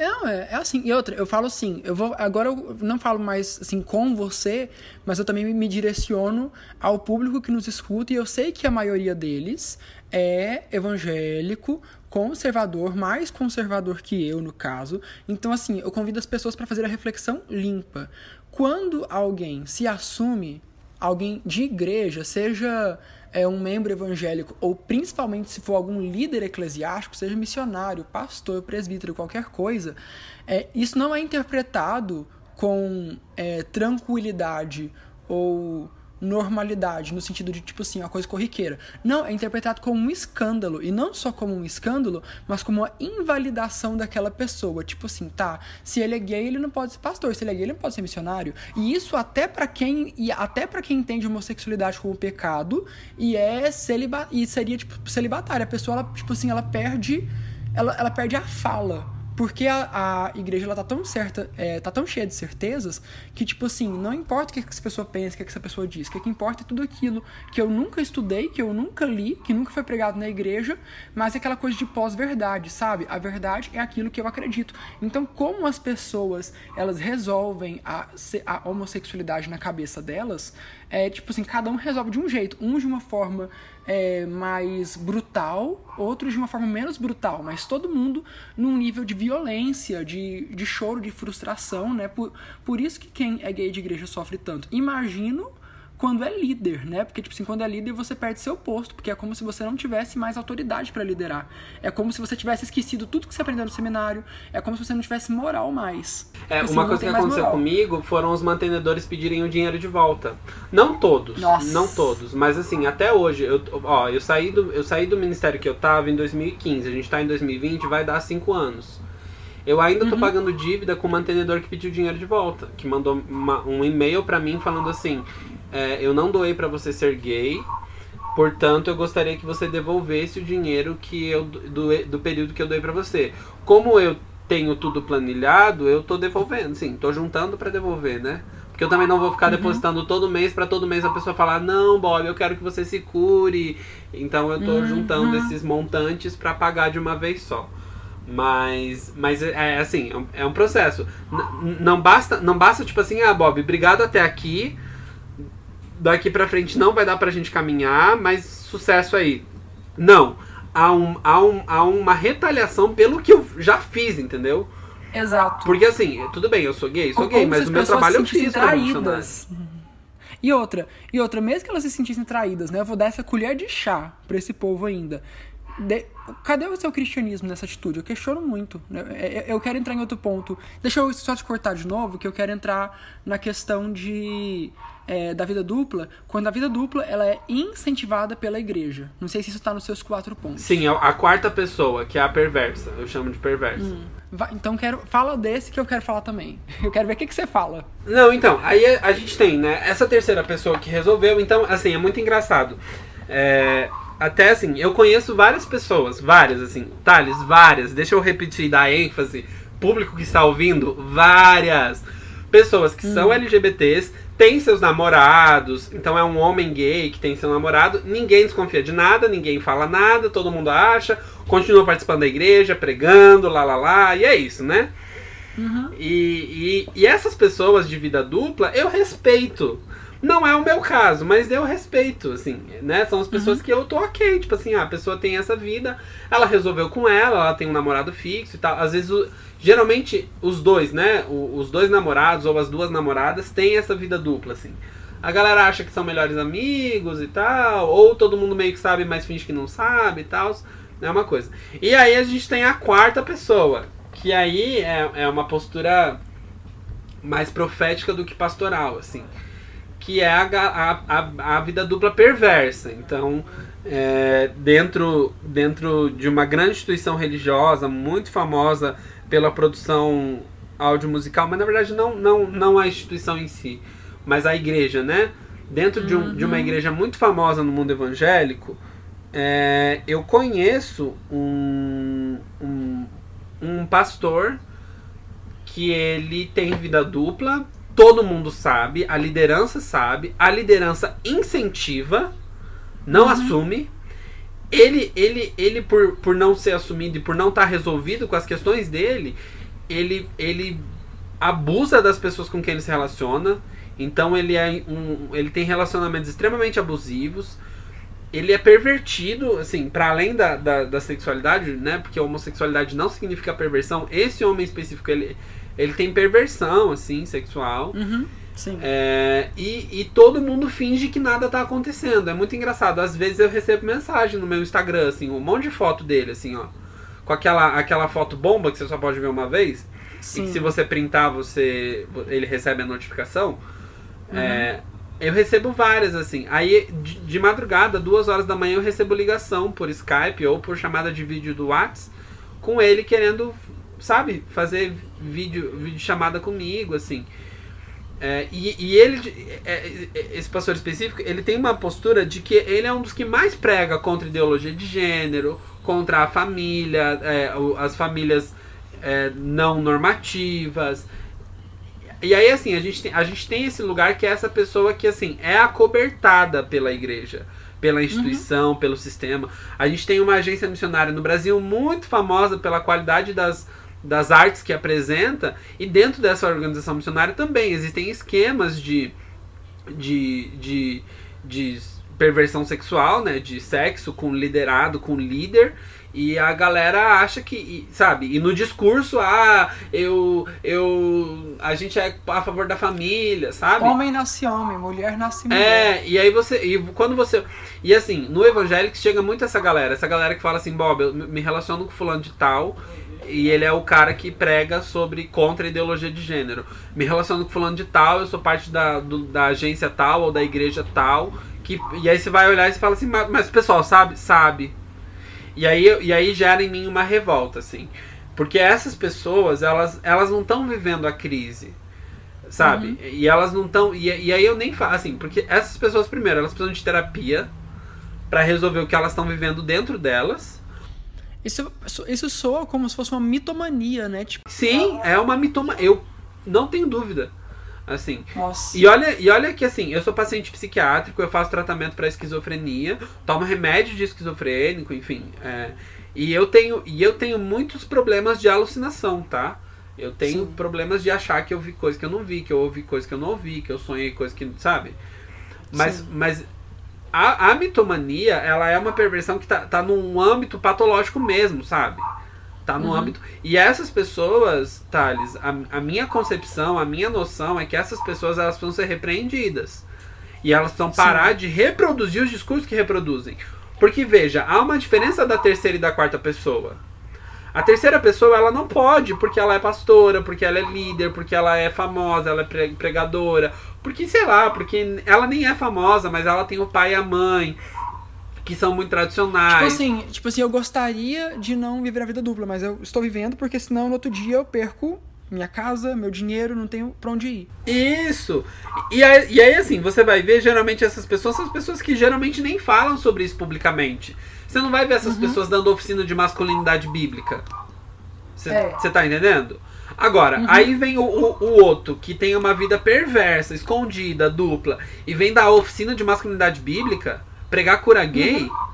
Não, é, é assim. E outra, eu falo assim, eu vou. Agora eu não falo mais assim com você, mas eu também me direciono ao público que nos escuta, e eu sei que a maioria deles é evangélico, conservador, mais conservador que eu, no caso. Então, assim, eu convido as pessoas para fazer a reflexão limpa. Quando alguém se assume, alguém de igreja, seja é um membro evangélico, ou principalmente se for algum líder eclesiástico, seja missionário, pastor, presbítero, qualquer coisa, é, isso não é interpretado com é, tranquilidade ou normalidade, no sentido de, tipo assim, uma coisa corriqueira. Não, é interpretado como um escândalo. E não só como um escândalo, mas como uma invalidação daquela pessoa. Tipo assim, tá, se ele é gay, ele não pode ser pastor. Se ele é gay, ele não pode ser missionário. E isso até para quem. E até para quem entende homossexualidade como pecado e é celiba, e seria, tipo, celibatária. A pessoa, ela, tipo assim, ela perde. Ela, ela perde a fala porque a, a igreja ela tá tão certa, é, tá tão cheia de certezas que, tipo assim, não importa o que, essa pessoa pensa, o que, que essa pessoa diz, o que, que importa é tudo aquilo que eu nunca estudei, que eu nunca li, que nunca foi pregado na igreja, mas é aquela coisa de pós-verdade, sabe? A verdade é aquilo que eu acredito. Então, como as pessoas elas resolvem a, a homossexualidade na cabeça delas, é tipo assim, cada um resolve de um jeito. Um de uma forma é, mais brutal, outros de uma forma menos brutal, mas todo mundo num nível de violência, de, de choro, de frustração, né? Por, por isso que quem é gay de igreja sofre tanto. Imagino quando é líder, né? Porque, tipo assim, quando é líder você perde seu posto, porque é como se você não tivesse mais autoridade para liderar. É como se você tivesse esquecido tudo que você aprendeu no seminário. É como se você não tivesse moral mais. É, tipo assim, uma coisa que aconteceu moral. comigo foram os mantenedores pedirem o dinheiro de volta. Não todos, Nossa. não todos, mas assim, até hoje, eu, ó, eu saí, do, eu saí do ministério que eu tava em 2015, a gente tá em 2020, vai dar cinco anos. Eu ainda tô uhum. pagando dívida com o mantenedor que pediu dinheiro de volta, que mandou uma, um e-mail para mim falando assim: é, eu não doei para você ser gay, portanto eu gostaria que você devolvesse o dinheiro que eu do, do período que eu doei para você. Como eu tenho tudo planilhado, eu tô devolvendo, sim, tô juntando para devolver, né? Porque eu também não vou ficar uhum. depositando todo mês para todo mês a pessoa falar: "Não, Bob, eu quero que você se cure". Então eu tô uhum. juntando esses montantes para pagar de uma vez só. Mas, mas é, é assim, é um processo. N não basta, não basta tipo assim, ah, Bob, obrigado até aqui daqui pra frente não vai dar pra gente caminhar, mas sucesso aí. Não. Há, um, há, um, há uma retaliação pelo que eu já fiz, entendeu? Exato. Porque assim, tudo bem, eu sou gay, sou Como gay, mas o meu trabalho eu fiz traídas. E outra, e outra, mesmo que elas se sentissem traídas, né? Eu vou dar essa colher de chá pra esse povo ainda. De... Cadê o seu cristianismo nessa atitude? Eu questiono muito. Né? É, é, eu quero entrar em outro ponto. Deixa eu só te cortar de novo, que eu quero entrar na questão de é, da vida dupla, quando a vida dupla ela é incentivada pela igreja. Não sei se isso está nos seus quatro pontos. Sim, a quarta pessoa, que é a perversa. Eu chamo de perversa. Hum. Então quero fala desse que eu quero falar também. (laughs) Eu quero ver o que, que você fala. Não, então, aí a gente tem, né, essa terceira pessoa que resolveu, então, assim, é muito engraçado. É, até assim, eu conheço várias pessoas, várias, assim, Thales, várias, deixa eu repetir, dar ênfase, público que está ouvindo, várias pessoas que hum. são LGBTs, tem seus namorados, então é um homem gay que tem seu namorado, ninguém desconfia de nada, ninguém fala nada, todo mundo acha, continua participando da igreja, pregando, lá lá lá, e é isso, né? Uhum. E, e, e essas pessoas de vida dupla eu respeito. Não é o meu caso, mas eu respeito, assim, né? São as pessoas uhum. que eu tô ok. Tipo assim, ah, a pessoa tem essa vida, ela resolveu com ela, ela tem um namorado fixo e tal. Às vezes o, Geralmente, os dois, né? os dois namorados ou as duas namoradas têm essa vida dupla, assim. a galera acha que são melhores amigos e tal, ou todo mundo meio que sabe, mas finge que não sabe e tal. É uma coisa. E aí a gente tem a quarta pessoa, que aí é, é uma postura mais profética do que pastoral, assim. Que é a, a, a, a vida dupla perversa. Então, é, dentro, dentro de uma grande instituição religiosa, muito famosa pela produção audiovisual, mas na verdade não, não, não a instituição em si, mas a igreja, né? Dentro de, um, uhum. de uma uhum. igreja muito famosa no mundo evangélico, é, eu conheço um, um, um pastor que ele tem vida dupla, todo mundo sabe, a liderança sabe, a liderança incentiva, não uhum. assume. Ele, ele, ele por, por não ser assumido e por não estar tá resolvido com as questões dele, ele, ele abusa das pessoas com quem ele se relaciona. Então ele, é um, ele tem relacionamentos extremamente abusivos. Ele é pervertido, assim, para além da, da, da, sexualidade, né? Porque a homossexualidade não significa perversão. Esse homem específico, ele, ele tem perversão, assim, sexual. Uhum, sim. É, e, e todo mundo finge que nada tá acontecendo. É muito engraçado. Às vezes eu recebo mensagem no meu Instagram, assim, um monte de foto dele, assim, ó. Com aquela, aquela foto bomba que você só pode ver uma vez. Sim. E que se você printar, você ele recebe a notificação. Uhum. É, eu recebo várias, assim. Aí, de, de, madrugada, duas horas da manhã, eu recebo ligação por Skype ou por chamada de vídeo do WhatsApp com ele querendo sabe, fazer vídeo, vídeo chamada comigo, assim. É, e, e, ele, é, é, esse pastor específico, ele tem uma postura de que ele é um dos que mais prega contra ideologia de gênero, contra a família, é, as famílias é, não normativas. E aí, assim, a gente, tem, a gente tem esse lugar que é essa pessoa que, assim, é acobertada pela igreja pela instituição, uhum. pelo sistema. A gente tem uma agência missionária no Brasil muito famosa pela qualidade das, das artes que apresenta, e dentro dessa organização missionária também existem esquemas de, de, de, de perversão sexual, né, de sexo com liderado, com líder, e a galera acha que, sabe, e no discurso, ah, eu, eu, a gente é a favor da família, sabe? Homem nasce homem, mulher nasce mulher. É, e aí você, e quando você, e assim, no evangélico chega muito essa galera, essa galera que fala assim, Bob, eu me relaciono com fulano de tal, e ele é o cara que prega sobre contra a ideologia de gênero. Me relaciono com fulano de tal, eu sou parte da, do, da agência tal ou da igreja tal. Que, e aí você vai olhar e você fala assim, mas, mas o pessoal sabe? Sabe. E aí, e aí gera em mim uma revolta, assim. Porque essas pessoas, elas, elas não estão vivendo a crise. Sabe? Uhum. E elas não estão. E, e aí eu nem falo, assim, porque essas pessoas, primeiro, elas precisam de terapia para resolver o que elas estão vivendo dentro delas isso, isso soa como se fosse uma mitomania, né? Tipo, Sim, é uma mitomania. Eu não tenho dúvida. Assim. Nossa. E olha, e olha que assim, eu sou paciente psiquiátrico, eu faço tratamento para esquizofrenia, tomo remédio de esquizofrênico, enfim. É, e eu tenho e eu tenho muitos problemas de alucinação, tá? Eu tenho Sim. problemas de achar que eu vi coisa que eu não vi, que eu ouvi coisa que eu não ouvi, que eu sonhei coisa que, sabe? Mas, Sim. mas a, a mitomania, ela é uma perversão que tá, tá num âmbito patológico mesmo, sabe? Tá no uhum. âmbito. E essas pessoas, Thales, a, a minha concepção, a minha noção é que essas pessoas elas precisam ser repreendidas. E elas precisam parar Sim. de reproduzir os discursos que reproduzem. Porque, veja, há uma diferença da terceira e da quarta pessoa. A terceira pessoa, ela não pode, porque ela é pastora, porque ela é líder, porque ela é famosa, ela é pregadora, porque, sei lá, porque ela nem é famosa, mas ela tem o pai e a mãe, que são muito tradicionais. Tipo assim, tipo assim, eu gostaria de não viver a vida dupla, mas eu estou vivendo porque senão no outro dia eu perco minha casa, meu dinheiro, não tenho pra onde ir. Isso! E aí, e aí, assim, você vai ver, geralmente, essas pessoas são as pessoas que geralmente nem falam sobre isso publicamente. Você não vai ver essas uhum. pessoas dando oficina de masculinidade bíblica. Você é. tá entendendo? Agora, uhum. aí vem o, o, o, outro, que tem uma vida perversa, escondida, dupla, e vem da oficina de masculinidade bíblica, pregar cura gay. Uhum.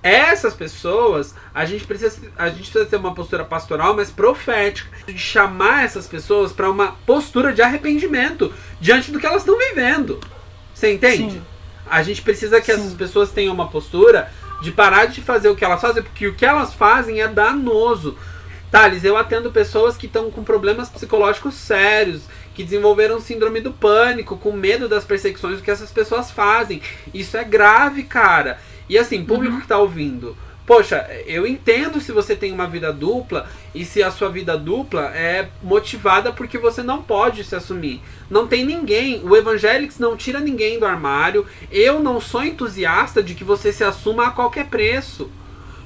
Essas pessoas, a gente, precisa, a gente precisa ter uma postura pastoral, mas profética, de chamar essas pessoas para uma postura de arrependimento diante do que elas estão vivendo. Você entende? Sim. A gente precisa que Sim. essas pessoas tenham uma postura de parar de fazer o que elas fazem, porque o que elas fazem é danoso. Thales, eu atendo pessoas que estão com problemas psicológicos sérios, que desenvolveram síndrome do pânico, com medo das perseguições que essas pessoas fazem. Isso é grave, cara. E assim, público uhum. que tá ouvindo, Poxa, eu entendo se você tem uma vida dupla e se a sua vida dupla é motivada porque você não pode se assumir. Não tem ninguém, o Evangelics não tira ninguém do armário. Eu não sou entusiasta de que você se assuma a qualquer preço.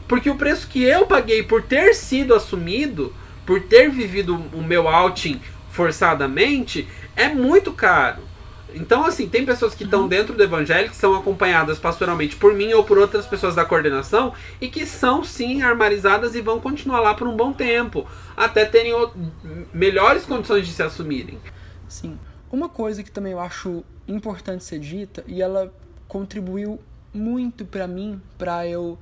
Porque o preço que eu paguei por ter sido assumido, por ter vivido o meu outing forçadamente, é muito caro. Então, assim, tem pessoas que estão uhum. dentro do evangelho, que são acompanhadas pastoralmente por mim ou por outras pessoas da coordenação, e que são sim armarizadas e vão continuar lá por um bom tempo, até terem melhores condições de se assumirem. Sim. Uma coisa que também eu acho importante ser dita, e ela contribuiu muito para mim, para eu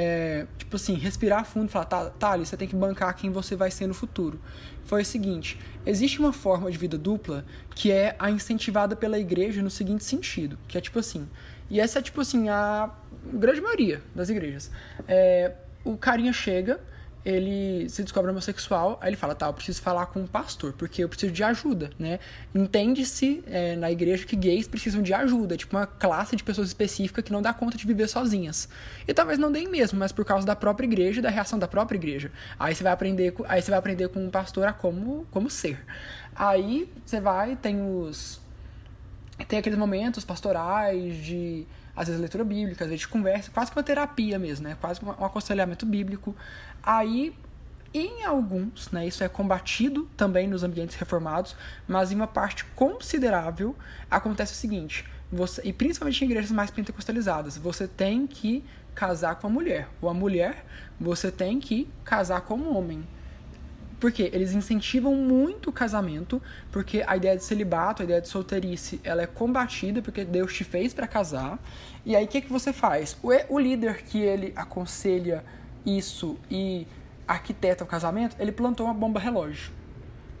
é, tipo assim, respirar fundo e falar, tá, ali, você tem que bancar quem você vai ser no futuro. Foi o seguinte: existe uma forma de vida dupla que é a incentivada pela igreja no seguinte sentido, que é tipo assim, e essa é tipo assim, a grande maioria das igrejas. É, o carinha chega, ele se descobre homossexual, aí ele fala, tá, eu preciso falar com um pastor, porque eu preciso de ajuda, né? Entende-se é, na igreja que gays precisam de ajuda, tipo uma classe de pessoas específica que não dá conta de viver sozinhas. E talvez não deem mesmo, mas por causa da própria igreja e da reação da própria igreja. Aí você vai aprender, aí você vai aprender com um pastor a como, como ser. Aí você vai, tem os... Tem aqueles momentos pastorais de às vezes leitura bíblica, às vezes conversa, quase que uma terapia mesmo, né? Quase um aconselhamento bíblico. Aí, em alguns, né, isso é combatido também nos ambientes reformados, mas em uma parte considerável acontece o seguinte, você, e principalmente em igrejas mais pentecostalizadas, você tem que casar com a mulher, ou a mulher, você tem que casar com o homem. Porque eles incentivam muito o casamento, porque a ideia de celibato, a ideia de solteirice, ela é combatida porque Deus te fez para casar. E aí o que, que você faz? O, o líder que ele aconselha isso e arquiteta o casamento, ele plantou uma bomba relógio.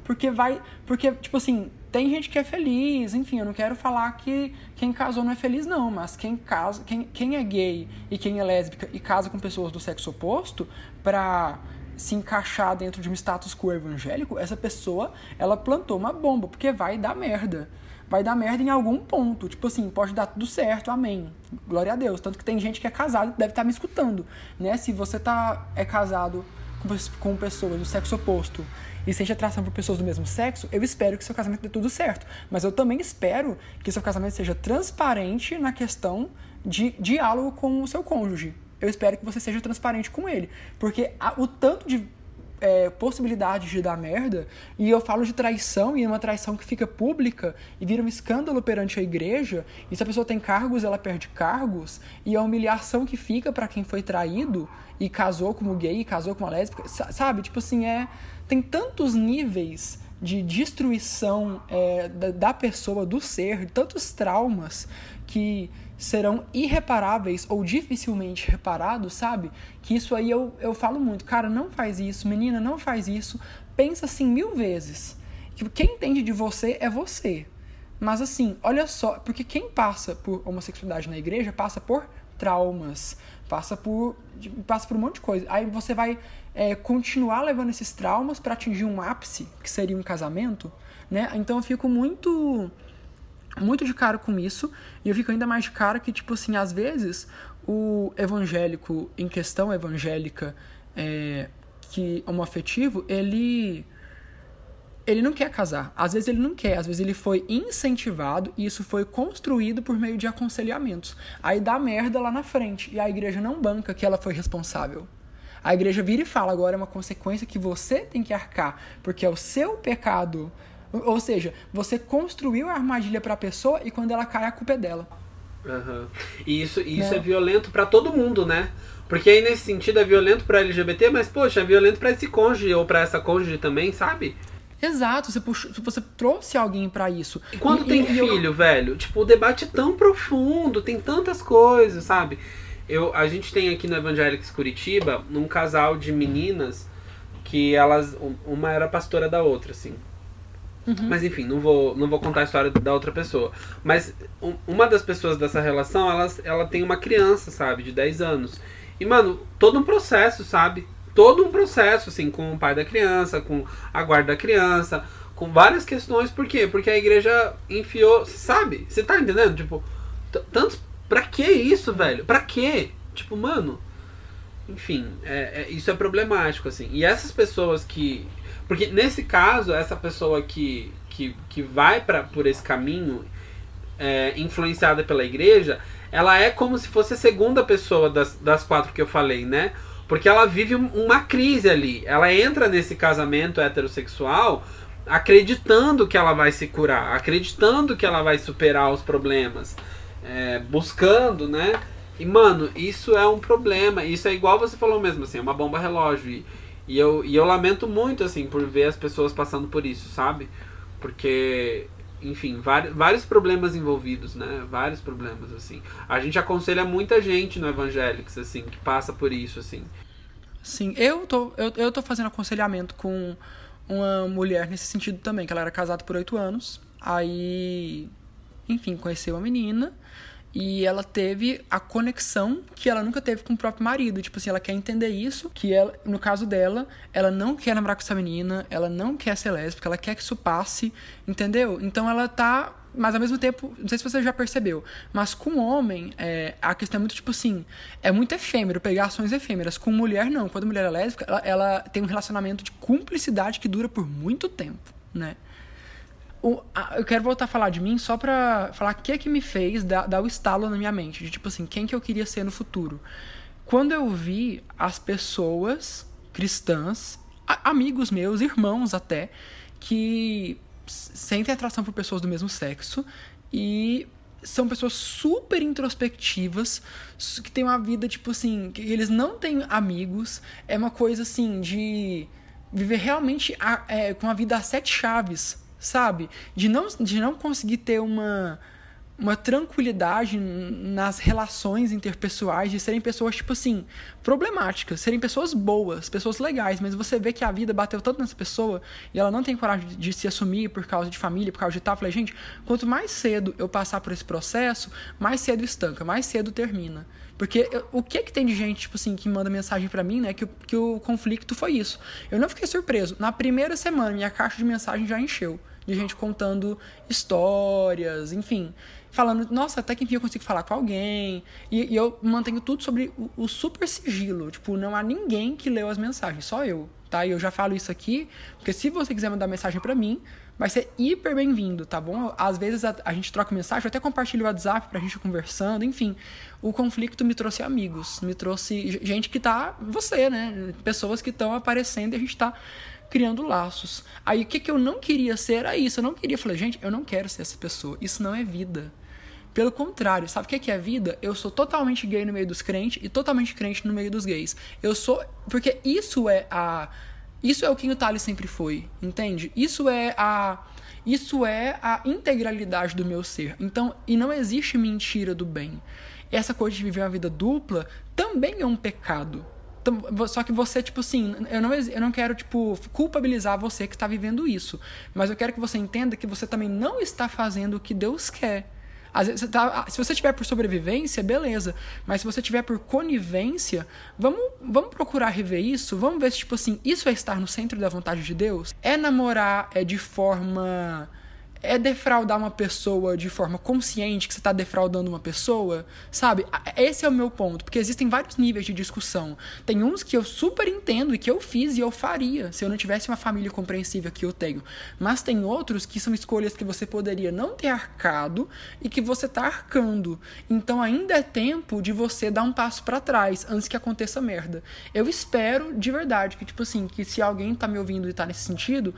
Porque vai. Porque, tipo assim, tem gente que é feliz, enfim, eu não quero falar que quem casou não é feliz, não, mas quem casa, quem, quem é gay e quem é lésbica e casa com pessoas do sexo oposto, pra se encaixar dentro de um status quo evangélico, essa pessoa, ela plantou uma bomba, porque vai dar merda. Vai dar merda em algum ponto. Tipo assim, pode dar tudo certo, amém. Glória a Deus. Tanto que tem gente que é casado deve estar tá me escutando, né? Se você tá, é casado com, com pessoas do sexo oposto e sente atração por pessoas do mesmo sexo, eu espero que seu casamento dê tudo certo. Mas eu também espero que seu casamento seja transparente na questão de diálogo com o seu cônjuge eu espero que você seja transparente com ele. Porque a, o tanto de é, possibilidades de dar merda, e eu falo de traição, e é uma traição que fica pública e vira um escândalo perante a igreja, e se a pessoa tem cargos, ela perde cargos, e a humilhação que fica para quem foi traído e casou como gay, casou como lésbica, sabe? Tipo assim, é. Tem tantos níveis de destruição é, da, da pessoa, do ser, tantos traumas que serão irreparáveis ou dificilmente reparados, sabe? Que isso aí eu, eu falo muito, cara, não faz isso, menina, não faz isso. Pensa assim mil vezes. Que quem entende de você é você. Mas assim, olha só, porque quem passa por homossexualidade na igreja passa por traumas, passa por, passa por um monte de coisa. Aí você vai é, continuar levando esses traumas para atingir um ápice, que seria um casamento, né? Então eu fico muito muito de cara com isso, e eu fico ainda mais de cara que, tipo assim, às vezes o evangélico em questão evangélica é, que homoafetivo, ele ele não quer casar. Às vezes ele não quer, às vezes ele foi incentivado e isso foi construído por meio de aconselhamentos. Aí dá merda lá na frente e a igreja não banca que ela foi responsável. A igreja vira e fala: agora é uma consequência que você tem que arcar, porque é o seu pecado ou seja, você construiu a armadilha para a pessoa e quando ela cai, a culpa é dela. Uhum. E isso, isso é violento para todo mundo, né? Porque aí nesse sentido é violento para LGBT, mas poxa, é violento para esse cônjuge ou para essa cônjuge também, sabe? Exato, você, puxou, você trouxe alguém para isso. E quando e, tem e, filho, eu... velho, tipo, o debate é tão profundo, tem tantas coisas, sabe? Eu, a gente tem aqui no Evangelics Curitiba um casal de meninas que elas. Uma era pastora da outra, assim. Uhum. Mas enfim, não vou, não vou contar a história da outra pessoa. Mas um, uma das pessoas dessa relação, ela, ela tem uma criança, sabe, de 10 anos. E, mano, todo um processo, sabe? Todo um processo, assim, com o pai da criança, com a guarda da criança, com várias questões. Por quê? Porque a igreja enfiou. Sabe? Você tá entendendo? Tipo, tantos. Pra que isso, velho? Pra quê? Tipo, mano. Enfim, é, é, isso é problemático, assim. E essas pessoas que. Porque nesse caso, essa pessoa que, que, que vai pra, por esse caminho, é, influenciada pela igreja, ela é como se fosse a segunda pessoa das, das quatro que eu falei, né? Porque ela vive uma crise ali. Ela entra nesse casamento heterossexual acreditando que ela vai se curar, acreditando que ela vai superar os problemas, é, buscando, né? E, mano, isso é um problema. Isso é igual você falou mesmo, assim, é uma bomba relógio. E, e, eu, e eu lamento muito, assim, por ver as pessoas passando por isso, sabe? Porque, enfim, vários, problemas envolvidos, né? Vários problemas, assim. A gente aconselha muita gente no Evangelics, assim, que passa por isso, assim. Sim, eu tô, eu, eu tô fazendo aconselhamento com uma mulher nesse sentido também, que ela era casada por oito anos. Aí, enfim, conheceu uma menina e ela teve a conexão que ela nunca teve com o próprio marido. Tipo assim, ela quer entender isso, que ela, no caso dela, ela não quer namorar com essa menina, ela não quer ser lésbica, ela quer que isso passe, entendeu? Então ela tá mas ao mesmo tempo, não sei se você já percebeu, mas com homem, é, a questão é muito tipo assim, é muito efêmero, pegar ações efêmeras. Com mulher, não. Quando mulher é lésbica, ela, ela tem um relacionamento de cumplicidade que dura por muito tempo, né? A, eu quero voltar a falar de mim só pra falar o que é que me fez dar, dar o estalo na minha mente, de tipo assim, quem que eu queria ser no futuro. Quando eu vi as pessoas cristãs, a, amigos meus, irmãos até, que sentem atração por pessoas do mesmo sexo e são pessoas super introspectivas, que têm uma vida, tipo assim, que eles não têm amigos, é uma coisa assim de viver realmente a, é, com a vida a sete chaves, sabe? De não, de não conseguir ter uma, uma tranquilidade nas relações interpessoais, de serem pessoas, tipo assim, problemáticas, serem pessoas boas, pessoas legais, mas você vê que a vida bateu tanto nessa pessoa e ela não tem coragem de se assumir por causa de família, por causa de tal. Eu falei, gente, quanto mais cedo eu passar por esse processo, mais cedo estanca, mais cedo termina. Porque eu, o que que tem de gente, tipo assim, que manda mensagem para mim, né? Que, que o conflito foi isso. Eu não fiquei surpreso. Na primeira semana, minha caixa de mensagem já encheu. De gente contando histórias, enfim. Falando, nossa, até que enfim eu consigo falar com alguém. E, e eu mantenho tudo sobre o, o, super sigilo. Tipo, não há ninguém que leu as mensagens, só eu. Tá? E eu já falo isso aqui, porque se você quiser mandar mensagem para mim, vai ser hiper bem-vindo, tá bom? Às vezes a, a, gente troca mensagem, eu até compartilho o WhatsApp pra gente conversando, enfim. O conflito me trouxe amigos, me trouxe gente que tá, você, né? Pessoas que estão aparecendo e a gente tá criando laços. Aí o que, que eu não queria ser era isso, eu não queria, falei, gente, eu não quero ser essa pessoa, isso não é vida. Pelo contrário, sabe o que é vida? Eu sou totalmente gay no meio dos crentes e totalmente crente no meio dos gays. Eu sou. Porque isso é a isso é o que o Thales sempre foi, entende? Isso é a isso é a integralidade do meu ser. Então, e não existe mentira do bem. Essa coisa de viver uma vida dupla também é um pecado. Só que você, tipo assim, eu não, eu não quero, tipo, culpabilizar você que está vivendo isso. Mas eu quero que você entenda que você também não está fazendo o que Deus quer. Às vezes, tá, se você tiver por sobrevivência, beleza. Mas se você tiver por conivência, vamos, vamos procurar rever isso. Vamos ver se, tipo assim, isso é estar no centro da vontade de Deus? É namorar é de forma é defraudar uma pessoa de forma consciente que você está defraudando uma pessoa, sabe? Esse é o meu ponto, porque existem vários níveis de discussão. Tem uns que eu super entendo e que eu fiz e eu faria se eu não tivesse uma família compreensível que eu tenho. Mas tem outros que são escolhas que você poderia não ter arcado e que você está arcando. Então ainda é tempo de você dar um passo para trás antes que aconteça merda. Eu espero de verdade que, tipo assim, que se alguém está me ouvindo e está nesse sentido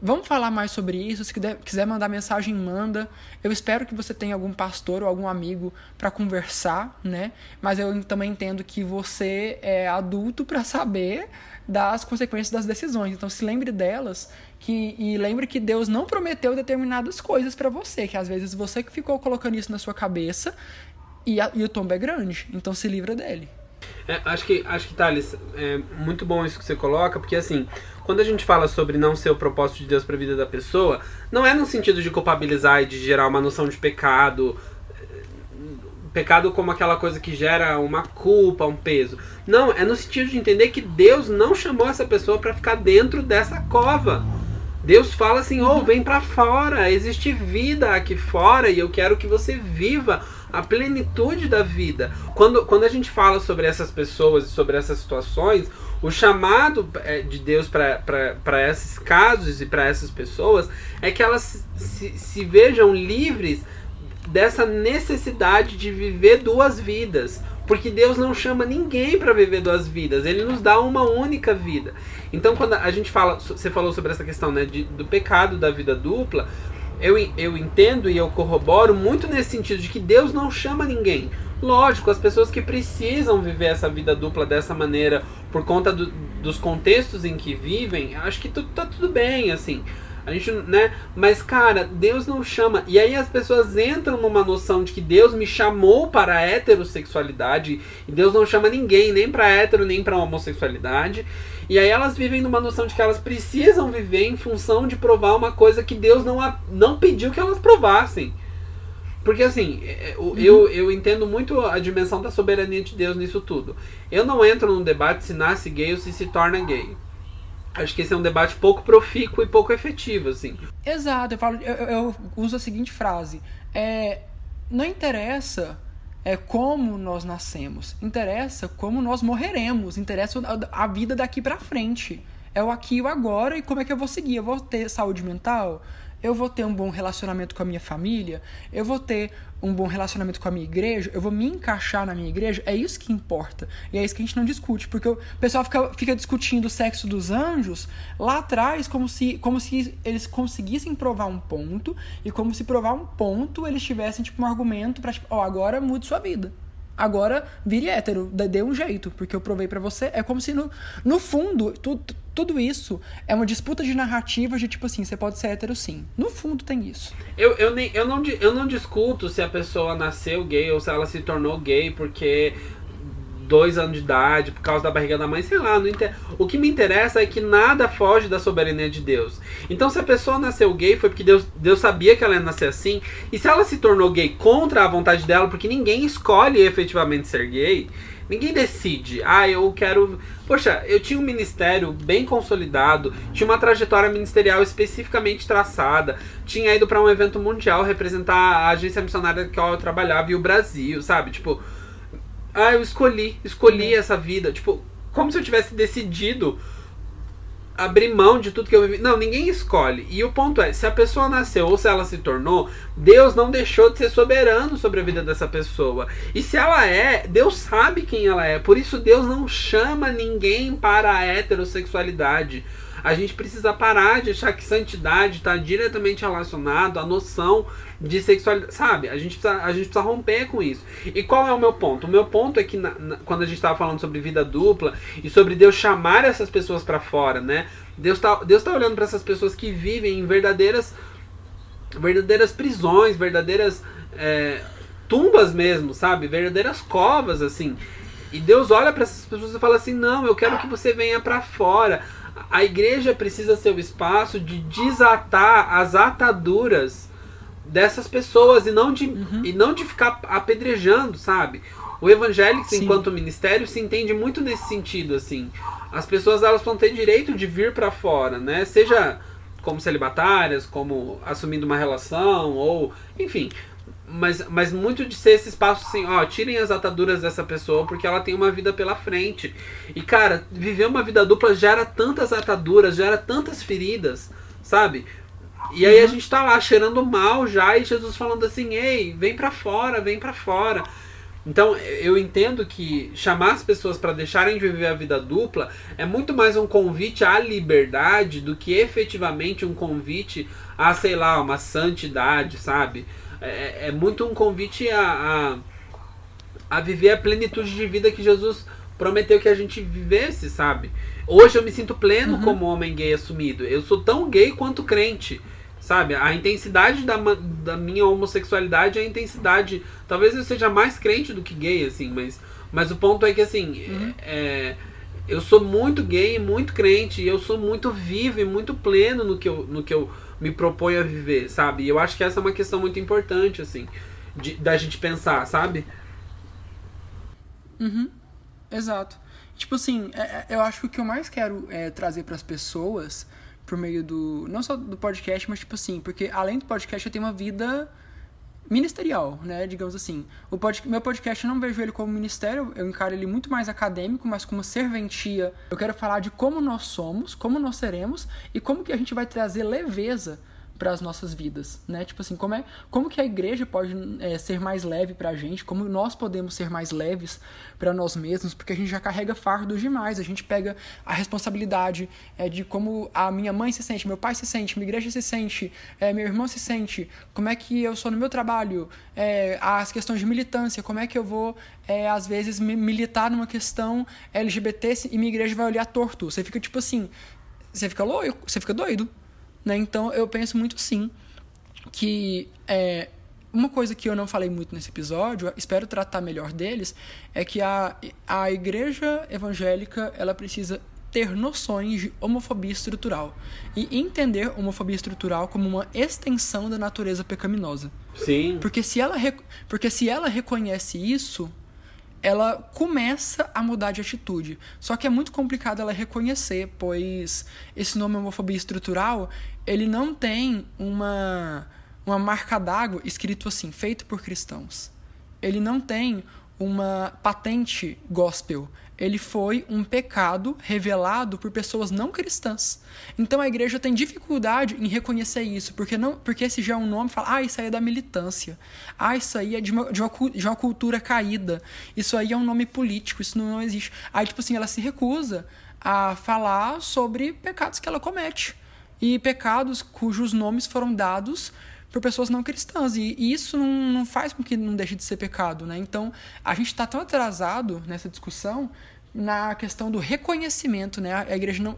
Vamos falar mais sobre isso. Se quiser mandar mensagem, manda. Eu espero que você tenha algum pastor ou algum amigo para conversar, né? Mas eu também entendo que você é adulto para saber das consequências das decisões. Então se lembre delas que, e lembre que Deus não prometeu determinadas coisas para você, que às vezes você que ficou colocando isso na sua cabeça e, a, e o tombo é grande. Então se livra dele. É, acho que, acho que Thales, é muito bom isso que você coloca, porque assim, quando a gente fala sobre não ser o propósito de Deus para a vida da pessoa, não é no sentido de culpabilizar e de gerar uma noção de pecado, pecado como aquela coisa que gera uma culpa, um peso. Não, é no sentido de entender que Deus não chamou essa pessoa para ficar dentro dessa cova Deus fala assim: "Oh, vem para fora, existe vida aqui fora e eu quero que você viva a plenitude da vida". Quando, quando a gente fala sobre essas pessoas e sobre essas situações, o chamado é, de Deus para esses casos e para essas pessoas é que elas se, se vejam livres dessa necessidade de viver duas vidas. Porque Deus não chama ninguém para viver duas vidas, Ele nos dá uma única vida. Então, quando a gente fala, você falou sobre essa questão né, de, do pecado da vida dupla, eu, eu entendo e eu corroboro muito nesse sentido de que Deus não chama ninguém. Lógico, as pessoas que precisam viver essa vida dupla dessa maneira por conta do, dos contextos em que vivem, acho que tudo, tá tudo bem, assim. A gente, né? Mas, cara, Deus não chama. E aí as pessoas entram numa noção de que Deus me chamou para a heterossexualidade. E Deus não chama ninguém, nem para hétero, nem para homossexualidade. E aí elas vivem numa noção de que elas precisam viver em função de provar uma coisa que Deus não, não pediu que elas provassem. Porque assim, é, é, uhum. eu, eu entendo muito a dimensão da soberania de Deus nisso tudo. Eu não entro num debate se nasce gay ou se se torna gay. Acho que esse é um debate pouco profícuo e pouco efetivo, assim. Exato, eu, falo, eu, eu uso a seguinte frase. É, não interessa é como nós nascemos, interessa como nós morreremos, interessa a, a vida daqui para frente. É o aqui e o agora e como é que eu vou seguir. Eu vou ter saúde mental? Eu vou ter um bom relacionamento com a minha família, eu vou ter um bom relacionamento com a minha igreja, eu vou me encaixar na minha igreja, é isso que importa. E é isso que a gente não discute, porque o pessoal fica, fica discutindo o sexo dos anjos lá atrás como se, como se eles conseguissem provar um ponto, e como se provar um ponto eles tivessem tipo, um argumento para tipo, ó, oh, agora mude sua vida. Agora vire hétero, dê um jeito, porque eu provei para você. É como se no, no fundo, tudo, tudo isso é uma disputa de narrativas de tipo assim, você pode ser hétero sim. No fundo tem isso. Eu, eu, nem, eu, não, eu não discuto se a pessoa nasceu gay ou se ela se tornou gay porque dois anos de idade, por causa da barriga da mãe, sei lá. Não inter... O que me interessa é que nada foge da soberania de Deus. Então, se a pessoa nasceu gay, foi porque Deus, Deus sabia que ela ia nascer assim. E se ela se tornou gay contra a vontade dela, porque ninguém escolhe efetivamente ser gay, ninguém decide. Ah, eu quero. Poxa, eu tinha um ministério bem consolidado, tinha uma trajetória ministerial especificamente traçada, tinha ido para um evento mundial representar a agência missionária que eu trabalhava e o Brasil, sabe? Tipo ah, eu escolhi, escolhi essa vida. Tipo, como se eu tivesse decidido abrir mão de tudo que eu vivi. Não, ninguém escolhe. E o ponto é, se a pessoa nasceu ou se ela se tornou, Deus não deixou de ser soberano sobre a vida dessa pessoa. E se ela é, Deus sabe quem ela é. Por isso Deus não chama ninguém para a heterossexualidade. A gente precisa parar de achar que santidade está diretamente relacionado à noção de sexualidade. Sabe? A gente, precisa, a gente precisa romper com isso. E qual é o meu ponto? O meu ponto é que na, na, quando a gente estava falando sobre vida dupla e sobre Deus chamar essas pessoas para fora, né? Deus está Deus tá olhando para essas pessoas que vivem em verdadeiras verdadeiras prisões, verdadeiras é, tumbas mesmo, sabe? Verdadeiras covas assim. E Deus olha para essas pessoas e fala assim: "Não, eu quero que você venha para fora a igreja precisa ser o espaço de desatar as ataduras dessas pessoas e não de, uhum. e não de ficar apedrejando, sabe? O evangélico, enquanto ministério, se entende muito nesse sentido, assim. As pessoas elas vão ter direito de vir para fora, né? Seja como celibatárias, como assumindo uma relação, ou enfim, mas, mas muito de ser esse espaço assim, ó, tirem as ataduras dessa pessoa porque ela tem uma vida pela frente. E cara, viver uma vida dupla gera tantas ataduras, gera tantas feridas, sabe? E aí a uhum. gente tá lá cheirando mal já e Jesus falando assim: "Ei, vem para fora, vem para fora". Então, eu entendo que chamar as pessoas para deixarem de viver a vida dupla é muito mais um convite à liberdade do que efetivamente um convite a, sei lá, uma santidade, sabe? É, é, é muito um convite a, a, a viver a plenitude de vida que Jesus prometeu que a gente vivesse, sabe? Hoje eu me sinto pleno uhum. como homem gay assumido. Eu sou tão gay quanto crente, sabe? A intensidade da, da minha homossexualidade é a intensidade. Talvez eu seja mais crente do que gay, assim, mas, mas o ponto é que, assim, uhum. é, eu sou muito gay e muito crente. E eu sou muito vivo e muito pleno no que eu, no que eu me propõe a viver, sabe? E eu acho que essa é uma questão muito importante, assim, de, da gente pensar, sabe? Uhum. Exato. Tipo assim, é, é eu acho que o que eu mais quero é, trazer para as pessoas por meio do. Não só do podcast, mas tipo assim, porque além do podcast eu tenho uma vida ministerial, né? Digamos assim. O pod, meu podcast eu não vejo ele como ministério, eu encaro ele muito mais acadêmico, mas como serventia. Eu quero falar de como nós somos, como nós seremos e como que a gente vai trazer leveza para as nossas vidas, né? Tipo assim, como é, como que a igreja pode é, ser mais leve para a gente? Como nós podemos ser mais leves para nós mesmos? Porque a gente já carrega fardos demais. A gente pega a responsabilidade é, de como a minha mãe se sente, meu pai se sente, minha igreja se sente, é, meu irmão se sente. Como é que eu sou no meu trabalho? É, as questões de militância. Como é que eu vou é, às vezes militar numa questão LGBT e minha igreja vai olhar torto? Você fica tipo assim, você fica louco, você fica doido. Né? Então eu penso muito sim que é, uma coisa que eu não falei muito nesse episódio, espero tratar melhor deles, é que a, a igreja evangélica ela precisa ter noções de homofobia estrutural e entender homofobia estrutural como uma extensão da natureza pecaminosa. Sim. Porque se ela, porque se ela reconhece isso, ela começa a mudar de atitude. Só que é muito complicado ela reconhecer, pois esse nome homofobia estrutural, ele não tem uma uma marca d'água escrito assim, feito por cristãos. Ele não tem uma patente gospel ele foi um pecado revelado por pessoas não cristãs. Então a igreja tem dificuldade em reconhecer isso, porque não, porque esse já é um nome, fala, ah, isso aí é da militância. Ah, isso aí é de uma, de uma, de uma cultura caída. Isso aí é um nome político, isso não, não existe. Aí, tipo assim, ela se recusa a falar sobre pecados que ela comete. E pecados cujos nomes foram dados por pessoas não cristãs. E, e isso não, não, faz com que não deixe de ser pecado, né? Então, a gente está tão atrasado nessa discussão na questão do reconhecimento, né? A igreja não...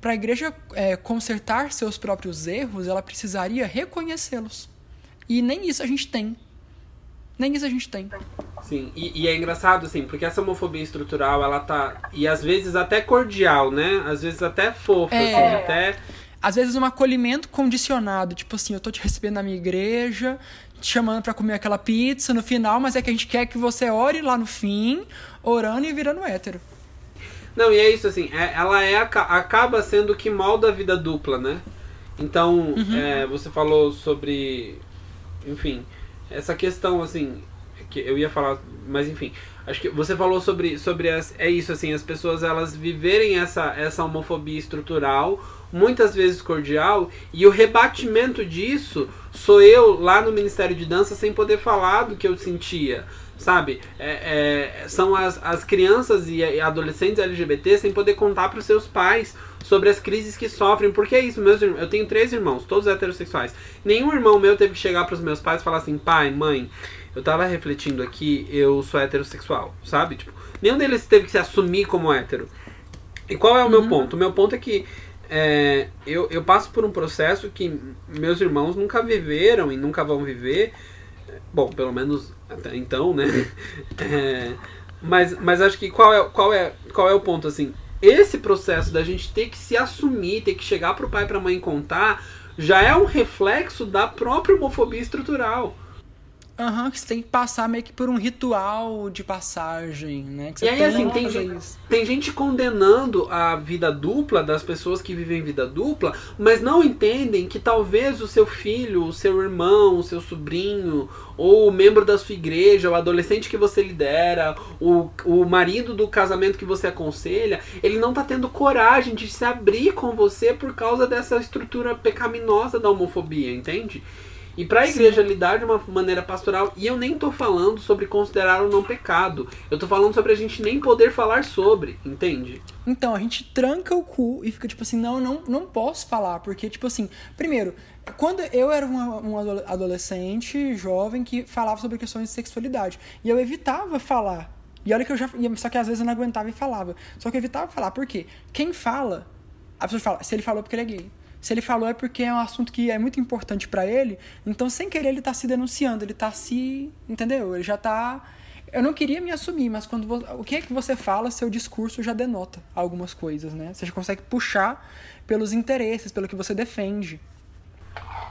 Para a igreja é, consertar seus próprios erros, ela precisaria reconhecê-los. E nem isso a gente tem. Nem isso a gente tem. Sim, e, e, é engraçado, assim, porque essa homofobia estrutural, ela tá. E às vezes até cordial, né? Às vezes até fofa, é... assim, até às vezes um acolhimento condicionado, tipo assim, eu tô te recebendo na minha igreja, te chamando para comer aquela pizza no final, mas é que a gente quer que você ore lá no fim, orando e virando hétero. Não, e é isso assim, é, ela é acaba sendo o que molda a vida dupla, né? Então, uhum. é, você falou sobre, enfim, essa questão assim, que eu ia falar, mas enfim, acho que você falou sobre sobre as, é isso assim, as pessoas elas viverem essa essa homofobia estrutural muitas vezes cordial, e o rebatimento disso sou eu lá no Ministério de Dança sem poder falar do que eu sentia. Sabe? É, é, são as, as crianças e adolescentes LGBT sem poder contar para os seus pais sobre as crises que sofrem. Porque é isso, meus eu tenho três irmãos, todos heterossexuais. Nenhum irmão meu teve que chegar para os meus pais e falar assim: pai, mãe, eu tava refletindo aqui, eu sou heterossexual, sabe? Tipo, nenhum deles teve que se assumir como hétero. E qual é o uhum. meu ponto? O meu ponto é que é, eu, eu passo por um processo que meus irmãos nunca viveram e nunca vão viver. Bom, pelo menos até então, né? (laughs) É, mas, mas acho que qual é, qual, é, qual é o ponto, assim? Esse processo da gente ter que se assumir, ter que chegar pro pai e pra mãe contar, já é um reflexo da própria homofobia estrutural. Aham, uhum, que você tem que passar meio que por um ritual de passagem, né? e aí, assim, tem gente, tem gente condenando a vida dupla das pessoas que vivem vida dupla, mas não entendem que talvez o seu filho, o seu irmão, o seu sobrinho, ou o membro da sua igreja, o adolescente que você lidera, o, o marido do casamento que você aconselha, ele não tá tendo coragem de se abrir com você por causa dessa estrutura pecaminosa da homofobia, entende? E para a igreja Sim. lidar de uma maneira pastoral, e eu nem tô falando sobre considerar o não pecado, eu tô falando sobre a gente nem poder falar sobre, entende? Então, a gente tranca o cu e fica tipo assim, não, não, não posso falar, porque tipo assim, primeiro, quando eu era um adolescente jovem que falava sobre questões de sexualidade, e eu evitava falar. E olha que eu já. Só que às vezes eu não aguentava e falava. Só que eu evitava falar. Por quê? Quem fala, a pessoa fala, se ele falou é porque ele é gay. Se ele falou é porque é um assunto que é muito importante para ele, então sem querer ele tá se denunciando, ele tá se, entendeu? Ele já tá eu não queria me assumir, mas quando o que é que você fala, seu discurso já denota algumas coisas, né? Você já consegue puxar pelos interesses, pelo que você defende.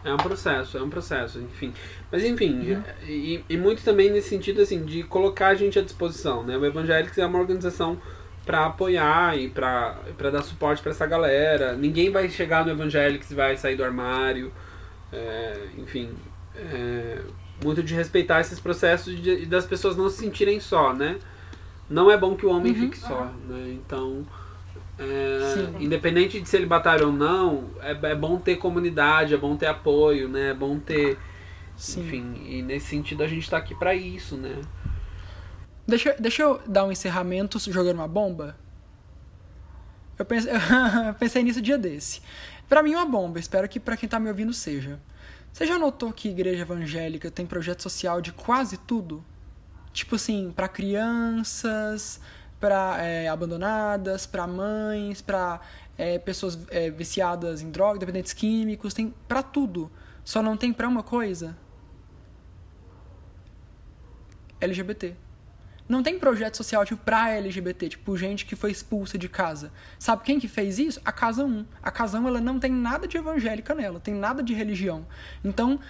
É um processo, é um processo, enfim. Mas enfim, uhum. e, e, muito também nesse sentido assim de colocar a gente à disposição, né? O Evangélicos é uma organização para apoiar e para dar suporte para essa galera. Ninguém vai chegar no evangélico e vai sair do armário. É, enfim, é, muito de respeitar esses processos e das pessoas não se sentirem só, né? Não é bom que o homem uhum. fique só, né? Então, é, independente de se ele batalha ou não, é, é bom ter comunidade, é bom ter apoio, né? É bom ter... Sim. Enfim, e nesse sentido a gente está aqui para isso, né? Deixa, deixa eu dar um encerramento jogando uma bomba. Eu pensei, (laughs) eu pensei nisso dia desse. Para mim, uma bomba. Espero que para quem tá me ouvindo seja. Você já notou que igreja evangélica tem projeto social de quase tudo? Tipo assim, para crianças, para é, abandonadas, para mães, para é, pessoas é, viciadas em drogas, dependentes químicos, tem para tudo. Só não tem para uma coisa. LGBT. Não tem projeto social tipo pra LGBT, tipo gente que foi expulsa de casa. Sabe quem que fez isso? A Casa 1. A Casa 1 ela não tem nada de evangélica nela, tem nada de religião. Então,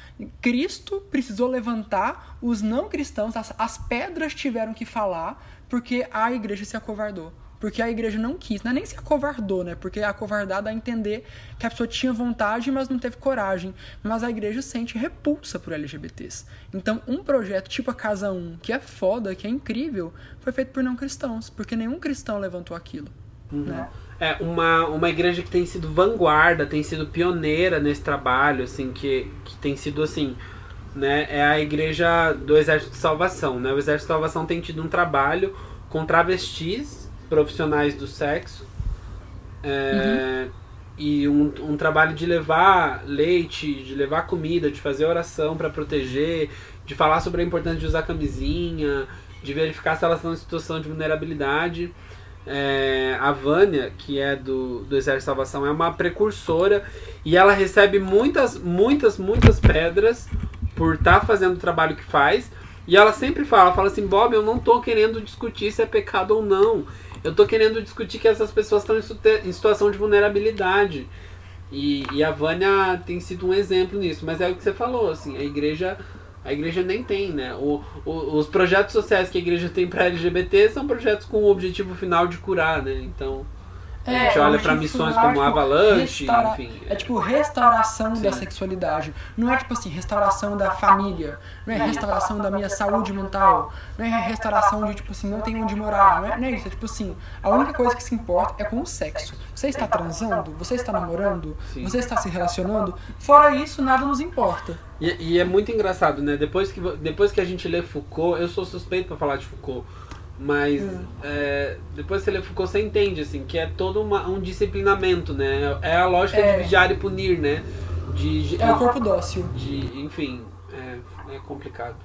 Cristo precisou levantar os não cristãos, as, as pedras tiveram que falar porque a igreja se acovardou. Porque a igreja não quis, não é nem se acovardou, né? Porque acovardar dá a entender que a pessoa tinha vontade, mas não teve coragem. Mas a igreja sente repulsa por LGBTs. Então, um projeto tipo a Casa 1, que é foda, que é incrível, foi feito por não cristãos, porque nenhum cristão levantou aquilo. Uhum. Né? É, uma, uma igreja que tem sido vanguarda, tem sido pioneira nesse trabalho, assim, que, que tem sido assim. Né, é a igreja do Exército de Salvação. Né? O Exército de Salvação tem tido um trabalho com travestis profissionais do sexo. É, uhum. E um, um trabalho de levar leite, de levar comida, de fazer oração para proteger, de falar sobre a importância de usar camisinha, de verificar se elas estão em situação de vulnerabilidade. É, a Vânia, que é do, do Exército de Salvação, é uma precursora e ela recebe muitas, muitas, muitas pedras por estar tá fazendo o trabalho que faz. E ela sempre fala, fala assim, Bob, eu não estou querendo discutir se é pecado ou não. Eu tô querendo discutir que essas pessoas estão em situação de vulnerabilidade. E, e a Vânia tem sido um exemplo nisso. Mas é o que você falou, assim, a igreja a igreja nem tem, né? O, o, os projetos sociais que a igreja tem para LGBT são projetos com o objetivo final de curar, né? Então, a gente é, olha para missões como tipo, Avalanche, enfim. É, é tipo restauração sim. da sexualidade. Não é tipo assim, restauração da família. Não é restauração da minha saúde mental. Não é restauração de tipo assim, não tem onde morar. Não é, não é isso. É tipo assim, a única coisa que se importa é com o sexo. Você está transando? Você está namorando? Sim. Você está se relacionando? Fora isso, nada nos importa. E, e, é muito engraçado, né? Depois que, depois que a gente lê Foucault, eu sou suspeito para falar de Foucault mas hum. é, depois que você Foucault, você entende, assim, que é todo uma, um disciplinamento, né? É a lógica é. de vigiar e punir, né? De, é o corpo dócil. De, enfim, é, é complicado.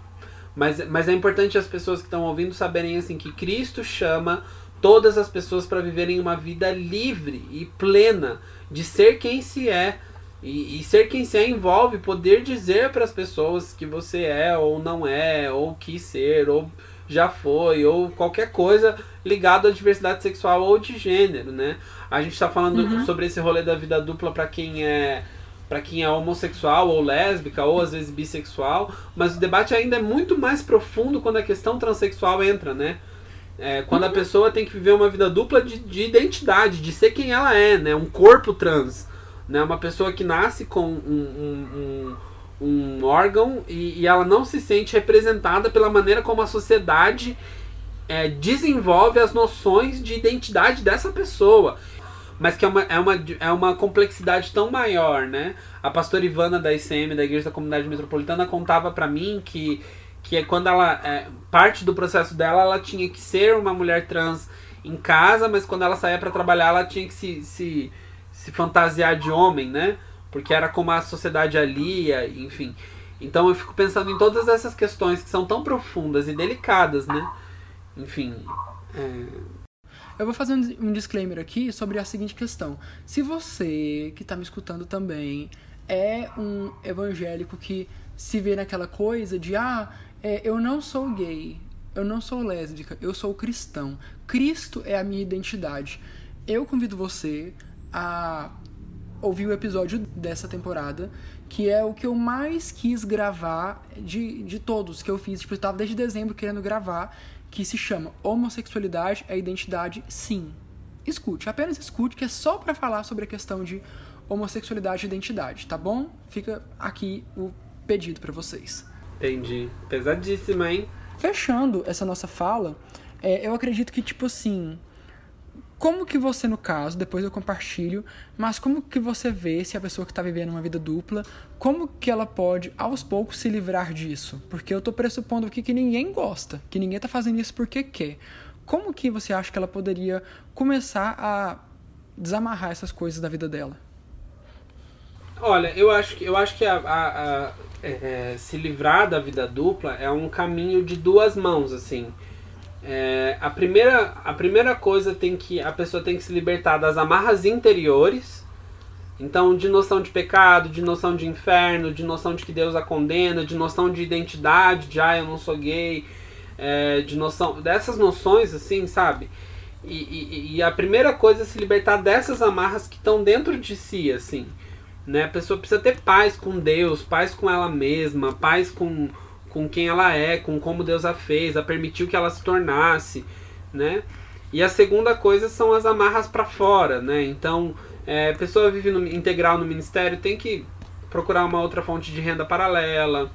Mas, mas é importante as pessoas que estão ouvindo saberem, assim, que Cristo chama todas as pessoas para viverem uma vida livre e plena de ser quem se é. E, e ser quem se é envolve poder dizer para as pessoas que você é ou não é, ou quis ser, ou já foi, ou qualquer coisa ligado à diversidade sexual ou de gênero, né? A gente está falando uhum. sobre esse rolê da vida dupla para quem é para quem é homossexual ou lésbica ou às vezes bissexual, mas o debate ainda é muito mais profundo quando a questão transexual entra, né? É, quando uhum. a pessoa tem que viver uma vida dupla de, de, identidade, de ser quem ela é, né? Um corpo trans, né? Uma pessoa que nasce com um, um, um um órgão e, e, ela não se sente representada pela maneira como a sociedade é, desenvolve as noções de identidade dessa pessoa. Mas que é uma, é, uma, é uma complexidade tão maior, né? A pastora Ivana da ICM, da Igreja da Comunidade Metropolitana, contava para mim que, que é quando ela. É, parte do processo dela, ela tinha que ser uma mulher trans em casa, mas quando ela saía para trabalhar, ela tinha que se, se, se fantasiar de homem, né? Porque era como a sociedade alia, enfim. Então eu fico pensando em todas essas questões que são tão profundas e delicadas, né? Enfim. É... Eu vou fazer um disclaimer aqui sobre a seguinte questão. Se você que está me escutando também é um evangélico que se vê naquela coisa de ah, é, eu não sou gay, eu não sou lésbica, eu sou cristão. Cristo é a minha identidade. Eu convido você a ouvir o episódio dessa temporada, que é o que eu mais quis gravar de, de todos que eu fiz. Tipo, eu tava desde dezembro querendo gravar, que se chama Homossexualidade é Identidade Sim. Escute, apenas escute, que é só para falar sobre a questão de homossexualidade e identidade, tá bom? Fica aqui o pedido para vocês. Entendi. Pesadíssima, hein? Fechando essa nossa fala, é, eu acredito que, tipo assim, como que você, no caso, depois eu compartilho, mas como que você vê se a pessoa que está vivendo uma vida dupla, como que ela pode, aos poucos, se livrar disso? Porque eu estou pressupondo aqui que ninguém gosta, que ninguém está fazendo isso porque quer. Como que você acha que ela poderia começar a desamarrar essas coisas da vida dela? Olha, eu acho que, eu acho que a, a, a é, é, se livrar da vida dupla é um caminho de duas mãos, assim. É, a, primeira, a primeira coisa tem que a pessoa tem que se libertar das amarras interiores. Então, de noção de pecado, de noção de inferno, de noção de que Deus a condena, de noção de identidade, de ah, eu não sou gay, é, de noção dessas noções, assim, sabe? E, e, e a primeira coisa é se libertar dessas amarras que estão dentro de si, assim. Né? A pessoa precisa ter paz com Deus, paz com ela mesma, paz com, com quem ela é, com como Deus a fez, a permitiu que ela se tornasse, né? E a segunda coisa são as amarras para fora, né? Então, é, pessoa vive no, integral no ministério tem que procurar uma outra fonte de renda paralela.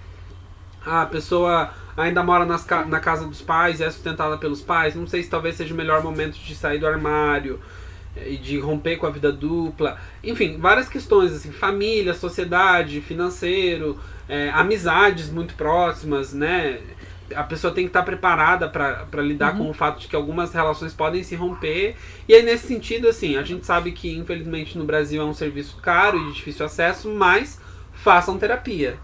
A pessoa ainda mora nas, na casa dos pais é sustentada pelos pais. Não sei se talvez seja o melhor momento de sair do armário e de romper com a vida dupla, enfim, várias questões assim, família, sociedade, financeiro, é, amizades muito próximas, né? A pessoa tem que estar preparada para lidar uhum. com o fato de que algumas relações podem se romper. E aí, nesse sentido, assim, a gente sabe que, infelizmente, no Brasil é um serviço caro e de difícil acesso, mas façam terapia.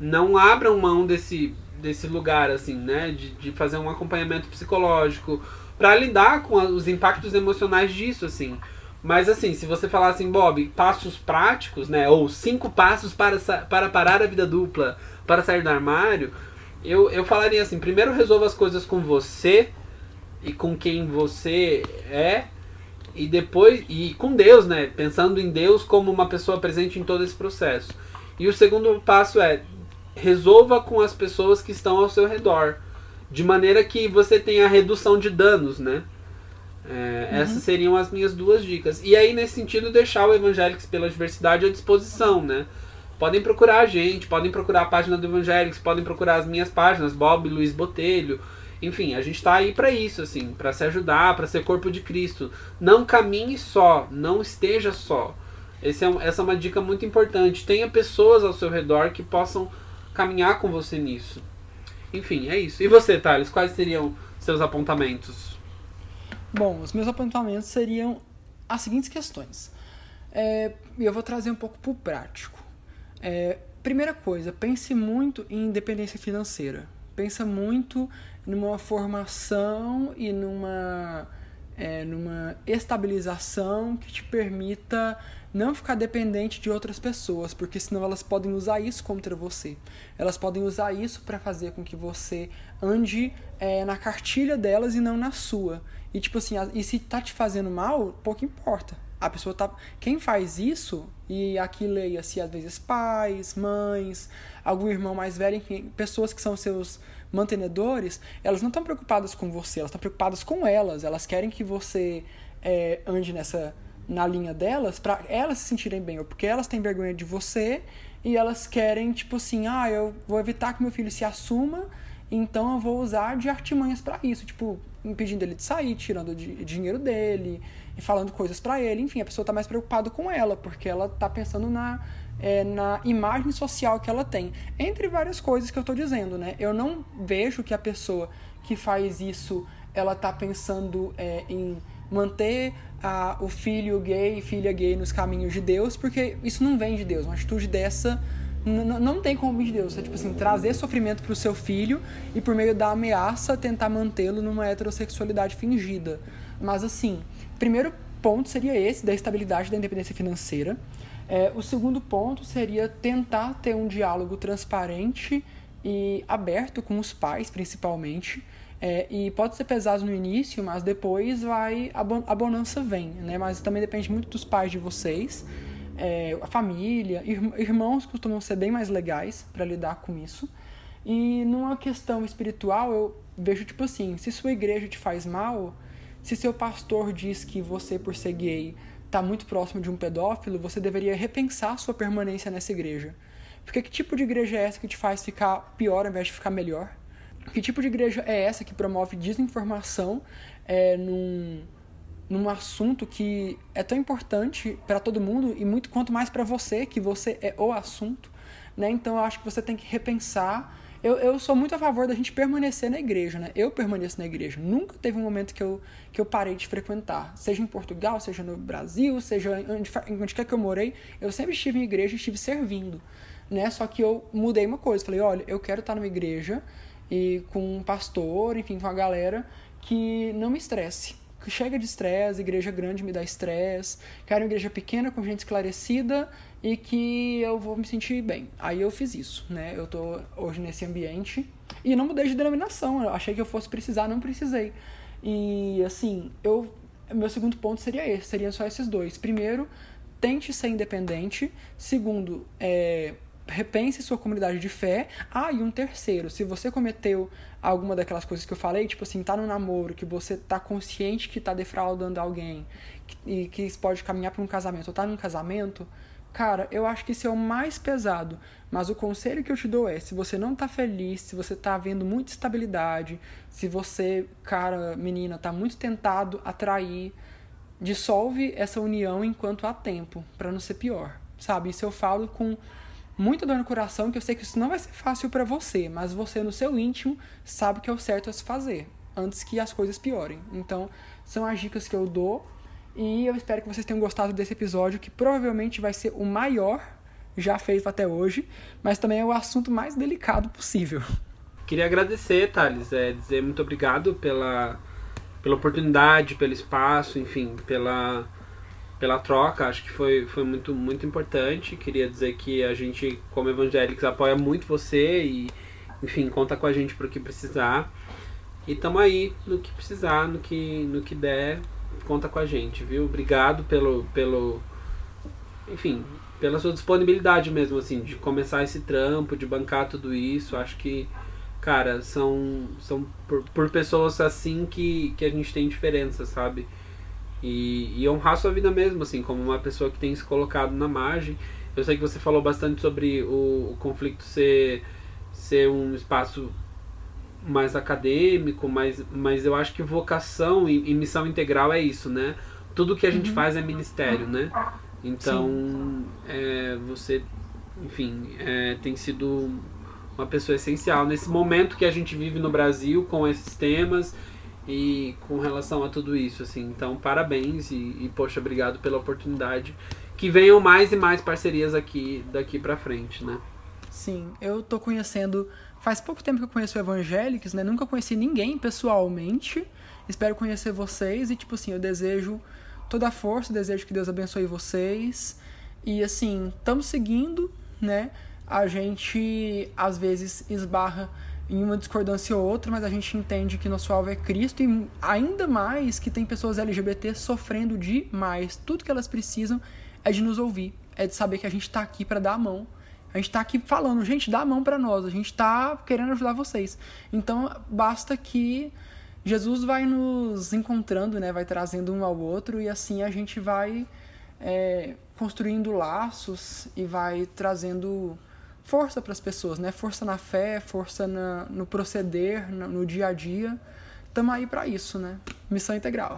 Não abram mão desse, desse lugar, assim, né? De, de fazer um acompanhamento psicológico, para lidar com os impactos emocionais disso, assim. Mas assim, se você falar assim, Bob, passos práticos, né? Ou cinco passos para, para parar a vida dupla, para sair do armário, eu, eu falaria assim, primeiro resolva as coisas com você e com quem você é, e depois. E com Deus, né? Pensando em Deus como uma pessoa presente em todo esse processo. E o segundo passo é resolva com as pessoas que estão ao seu redor de maneira que você tenha redução de danos, né? É, uhum. Essas seriam as minhas duas dicas. E aí, nesse sentido, deixar o Evangélicos pela Diversidade à disposição, né? Podem procurar a gente, podem procurar a página do Evangélicos, podem procurar as minhas páginas, Bob Luiz Botelho. Enfim, a gente está aí para isso, assim, para se ajudar, para ser corpo de Cristo. Não caminhe só, não esteja só. É um, essa é uma dica muito importante. Tenha pessoas ao seu redor que possam caminhar com você nisso. Enfim, é isso. E você, Thales, quais seriam seus apontamentos? Bom, os meus apontamentos seriam as seguintes questões. É, eu vou trazer um pouco para o prático. É, primeira coisa, pense muito em independência financeira. Pensa muito numa formação e numa, é, numa estabilização que te permita não ficar dependente de outras pessoas, porque senão elas podem usar isso contra você. Elas podem usar isso para fazer com que você ande é, na cartilha delas e não na sua. E tipo assim, e se tá te fazendo mal, pouco importa. A pessoa tá. Quem faz isso, e aqui leia-se às vezes pais, mães, algum irmão mais velho, enfim, pessoas que são seus mantenedores, elas não estão preocupadas com você, elas estão preocupadas com elas. Elas querem que você é, ande nessa na linha delas para elas se sentirem bem, ou porque elas têm vergonha de você e elas querem, tipo assim, ah, eu vou evitar que meu filho se assuma, então eu vou usar de artimanhas para isso, tipo, impedindo ele de sair, tirando dinheiro dele e falando coisas para ele. Enfim, a pessoa tá mais preocupada com ela, porque ela tá pensando na, é, na imagem social que ela tem. Entre várias coisas que eu tô dizendo, né? Eu não vejo que a pessoa que faz isso, ela tá pensando é, em manter a, o filho gay e filha gay nos caminhos de Deus, porque isso não vem de Deus. Uma atitude dessa não tem como de Deus. É tipo assim, trazer sofrimento para o seu filho e por meio da ameaça tentar mantê-lo numa heterossexualidade fingida. Mas assim, primeiro ponto seria esse, da estabilidade da independência financeira. É, o segundo ponto seria tentar ter um diálogo transparente e aberto com os pais, principalmente. É, e pode ser pesado no início, mas depois vai a bonança vem, né? Mas também depende muito dos pais de vocês, é, a família, ir irmãos costumam ser bem mais legais para lidar com isso. E numa questão espiritual, eu vejo tipo assim, se sua igreja te faz mal, se seu pastor diz que você por ser gay está muito próximo de um pedófilo, você deveria repensar sua permanência nessa igreja. Porque que tipo de igreja é essa que te faz ficar pior ao invés de ficar melhor? Que tipo de igreja é essa que promove desinformação é, num, num assunto que é tão importante para todo mundo e muito quanto mais para você, que você é o assunto, né? Então eu acho que você tem que repensar. Eu, eu sou muito a favor da gente permanecer na igreja, né? Eu permaneço na igreja. Nunca teve um momento que eu, que eu parei de frequentar. Seja em Portugal, seja no Brasil, seja onde, onde quer que eu morei, eu sempre estive em igreja e estive servindo, né? Só que eu mudei uma coisa. Falei, olha, eu quero estar numa igreja e com um pastor, enfim, com a galera que não me estresse chega de estresse, igreja grande me dá estresse, quero uma igreja pequena com gente esclarecida e que eu vou me sentir bem. Aí eu fiz isso, né? Eu tô hoje nesse ambiente e não mudei de denominação, eu achei que eu fosse precisar, não precisei. E assim, eu meu segundo ponto seria esse, seria só esses dois. Primeiro, tente ser independente. Segundo, é, repense sua comunidade de fé. Ah, e um terceiro, se você cometeu alguma daquelas coisas que eu falei, tipo assim, tá no namoro, que você tá consciente que tá defraudando alguém que, e que isso pode caminhar para um casamento, ou tá num casamento, cara, eu acho que isso é o mais pesado. Mas o conselho que eu te dou é, se você não tá feliz, se você tá vendo muita estabilidade, se você, cara, menina, tá muito tentado a trair, dissolve essa união enquanto há tempo, para não ser pior. Sabe? Isso eu falo com muita dor no coração, que eu sei que isso não vai ser fácil para você, mas você no seu íntimo sabe que é o certo a se fazer, antes que as coisas piorem. Então, são as dicas que eu dou e eu espero que vocês tenham gostado desse episódio, que provavelmente vai ser o maior já feito até hoje, mas também é o assunto mais delicado possível. Queria agradecer, Thales, é, dizer muito obrigado pela, pela oportunidade, pelo espaço, enfim, pela pela troca, acho que foi, foi muito, muito importante. Queria dizer que a gente, como evangélicos, apoia muito você e, enfim, conta com a gente para o que precisar. E estamos aí no que precisar, no que, no que der, conta com a gente, viu? Obrigado pelo, pelo, enfim, pela sua disponibilidade mesmo, assim, de começar esse trampo, de bancar tudo isso. Acho que, cara, são, são por, por pessoas assim que, que a gente tem diferença, sabe? E, e honrar sua vida mesmo, assim, como uma pessoa que tem se colocado na margem. Eu sei que você falou bastante sobre o, o conflito ser, ser um espaço mais acadêmico, mas, mas eu acho que vocação e, e missão integral é isso, né? Tudo que a gente uhum. faz é ministério, né? Então, é, você, enfim, é, tem sido uma pessoa essencial nesse momento que a gente vive no Brasil com esses temas e com relação a tudo isso, assim. Então, parabéns e, e poxa, obrigado pela oportunidade. Que venham mais e mais parcerias aqui daqui para frente, né? Sim, eu tô conhecendo. Faz pouco tempo que eu conheço Evangélicos, né? Nunca conheci ninguém pessoalmente. Espero conhecer vocês e, tipo assim, eu desejo toda a força, desejo que Deus abençoe vocês. E, assim, estamos seguindo, né? A gente às vezes esbarra em uma discordância ou outra, mas a gente entende que nosso alvo é Cristo e ainda mais que tem pessoas LGBT sofrendo demais. Tudo que elas precisam é de nos ouvir, é de saber que a gente está aqui para dar a mão. A gente está aqui falando, gente, dá a mão para nós, a gente está querendo ajudar vocês. Então, basta que Jesus vai nos encontrando, né, vai trazendo um ao outro e assim a gente vai é, construindo laços e vai trazendo força para as pessoas, né? Força na fé, força na, no proceder, no, no dia a dia. Estamos aí para isso, né? Missão integral.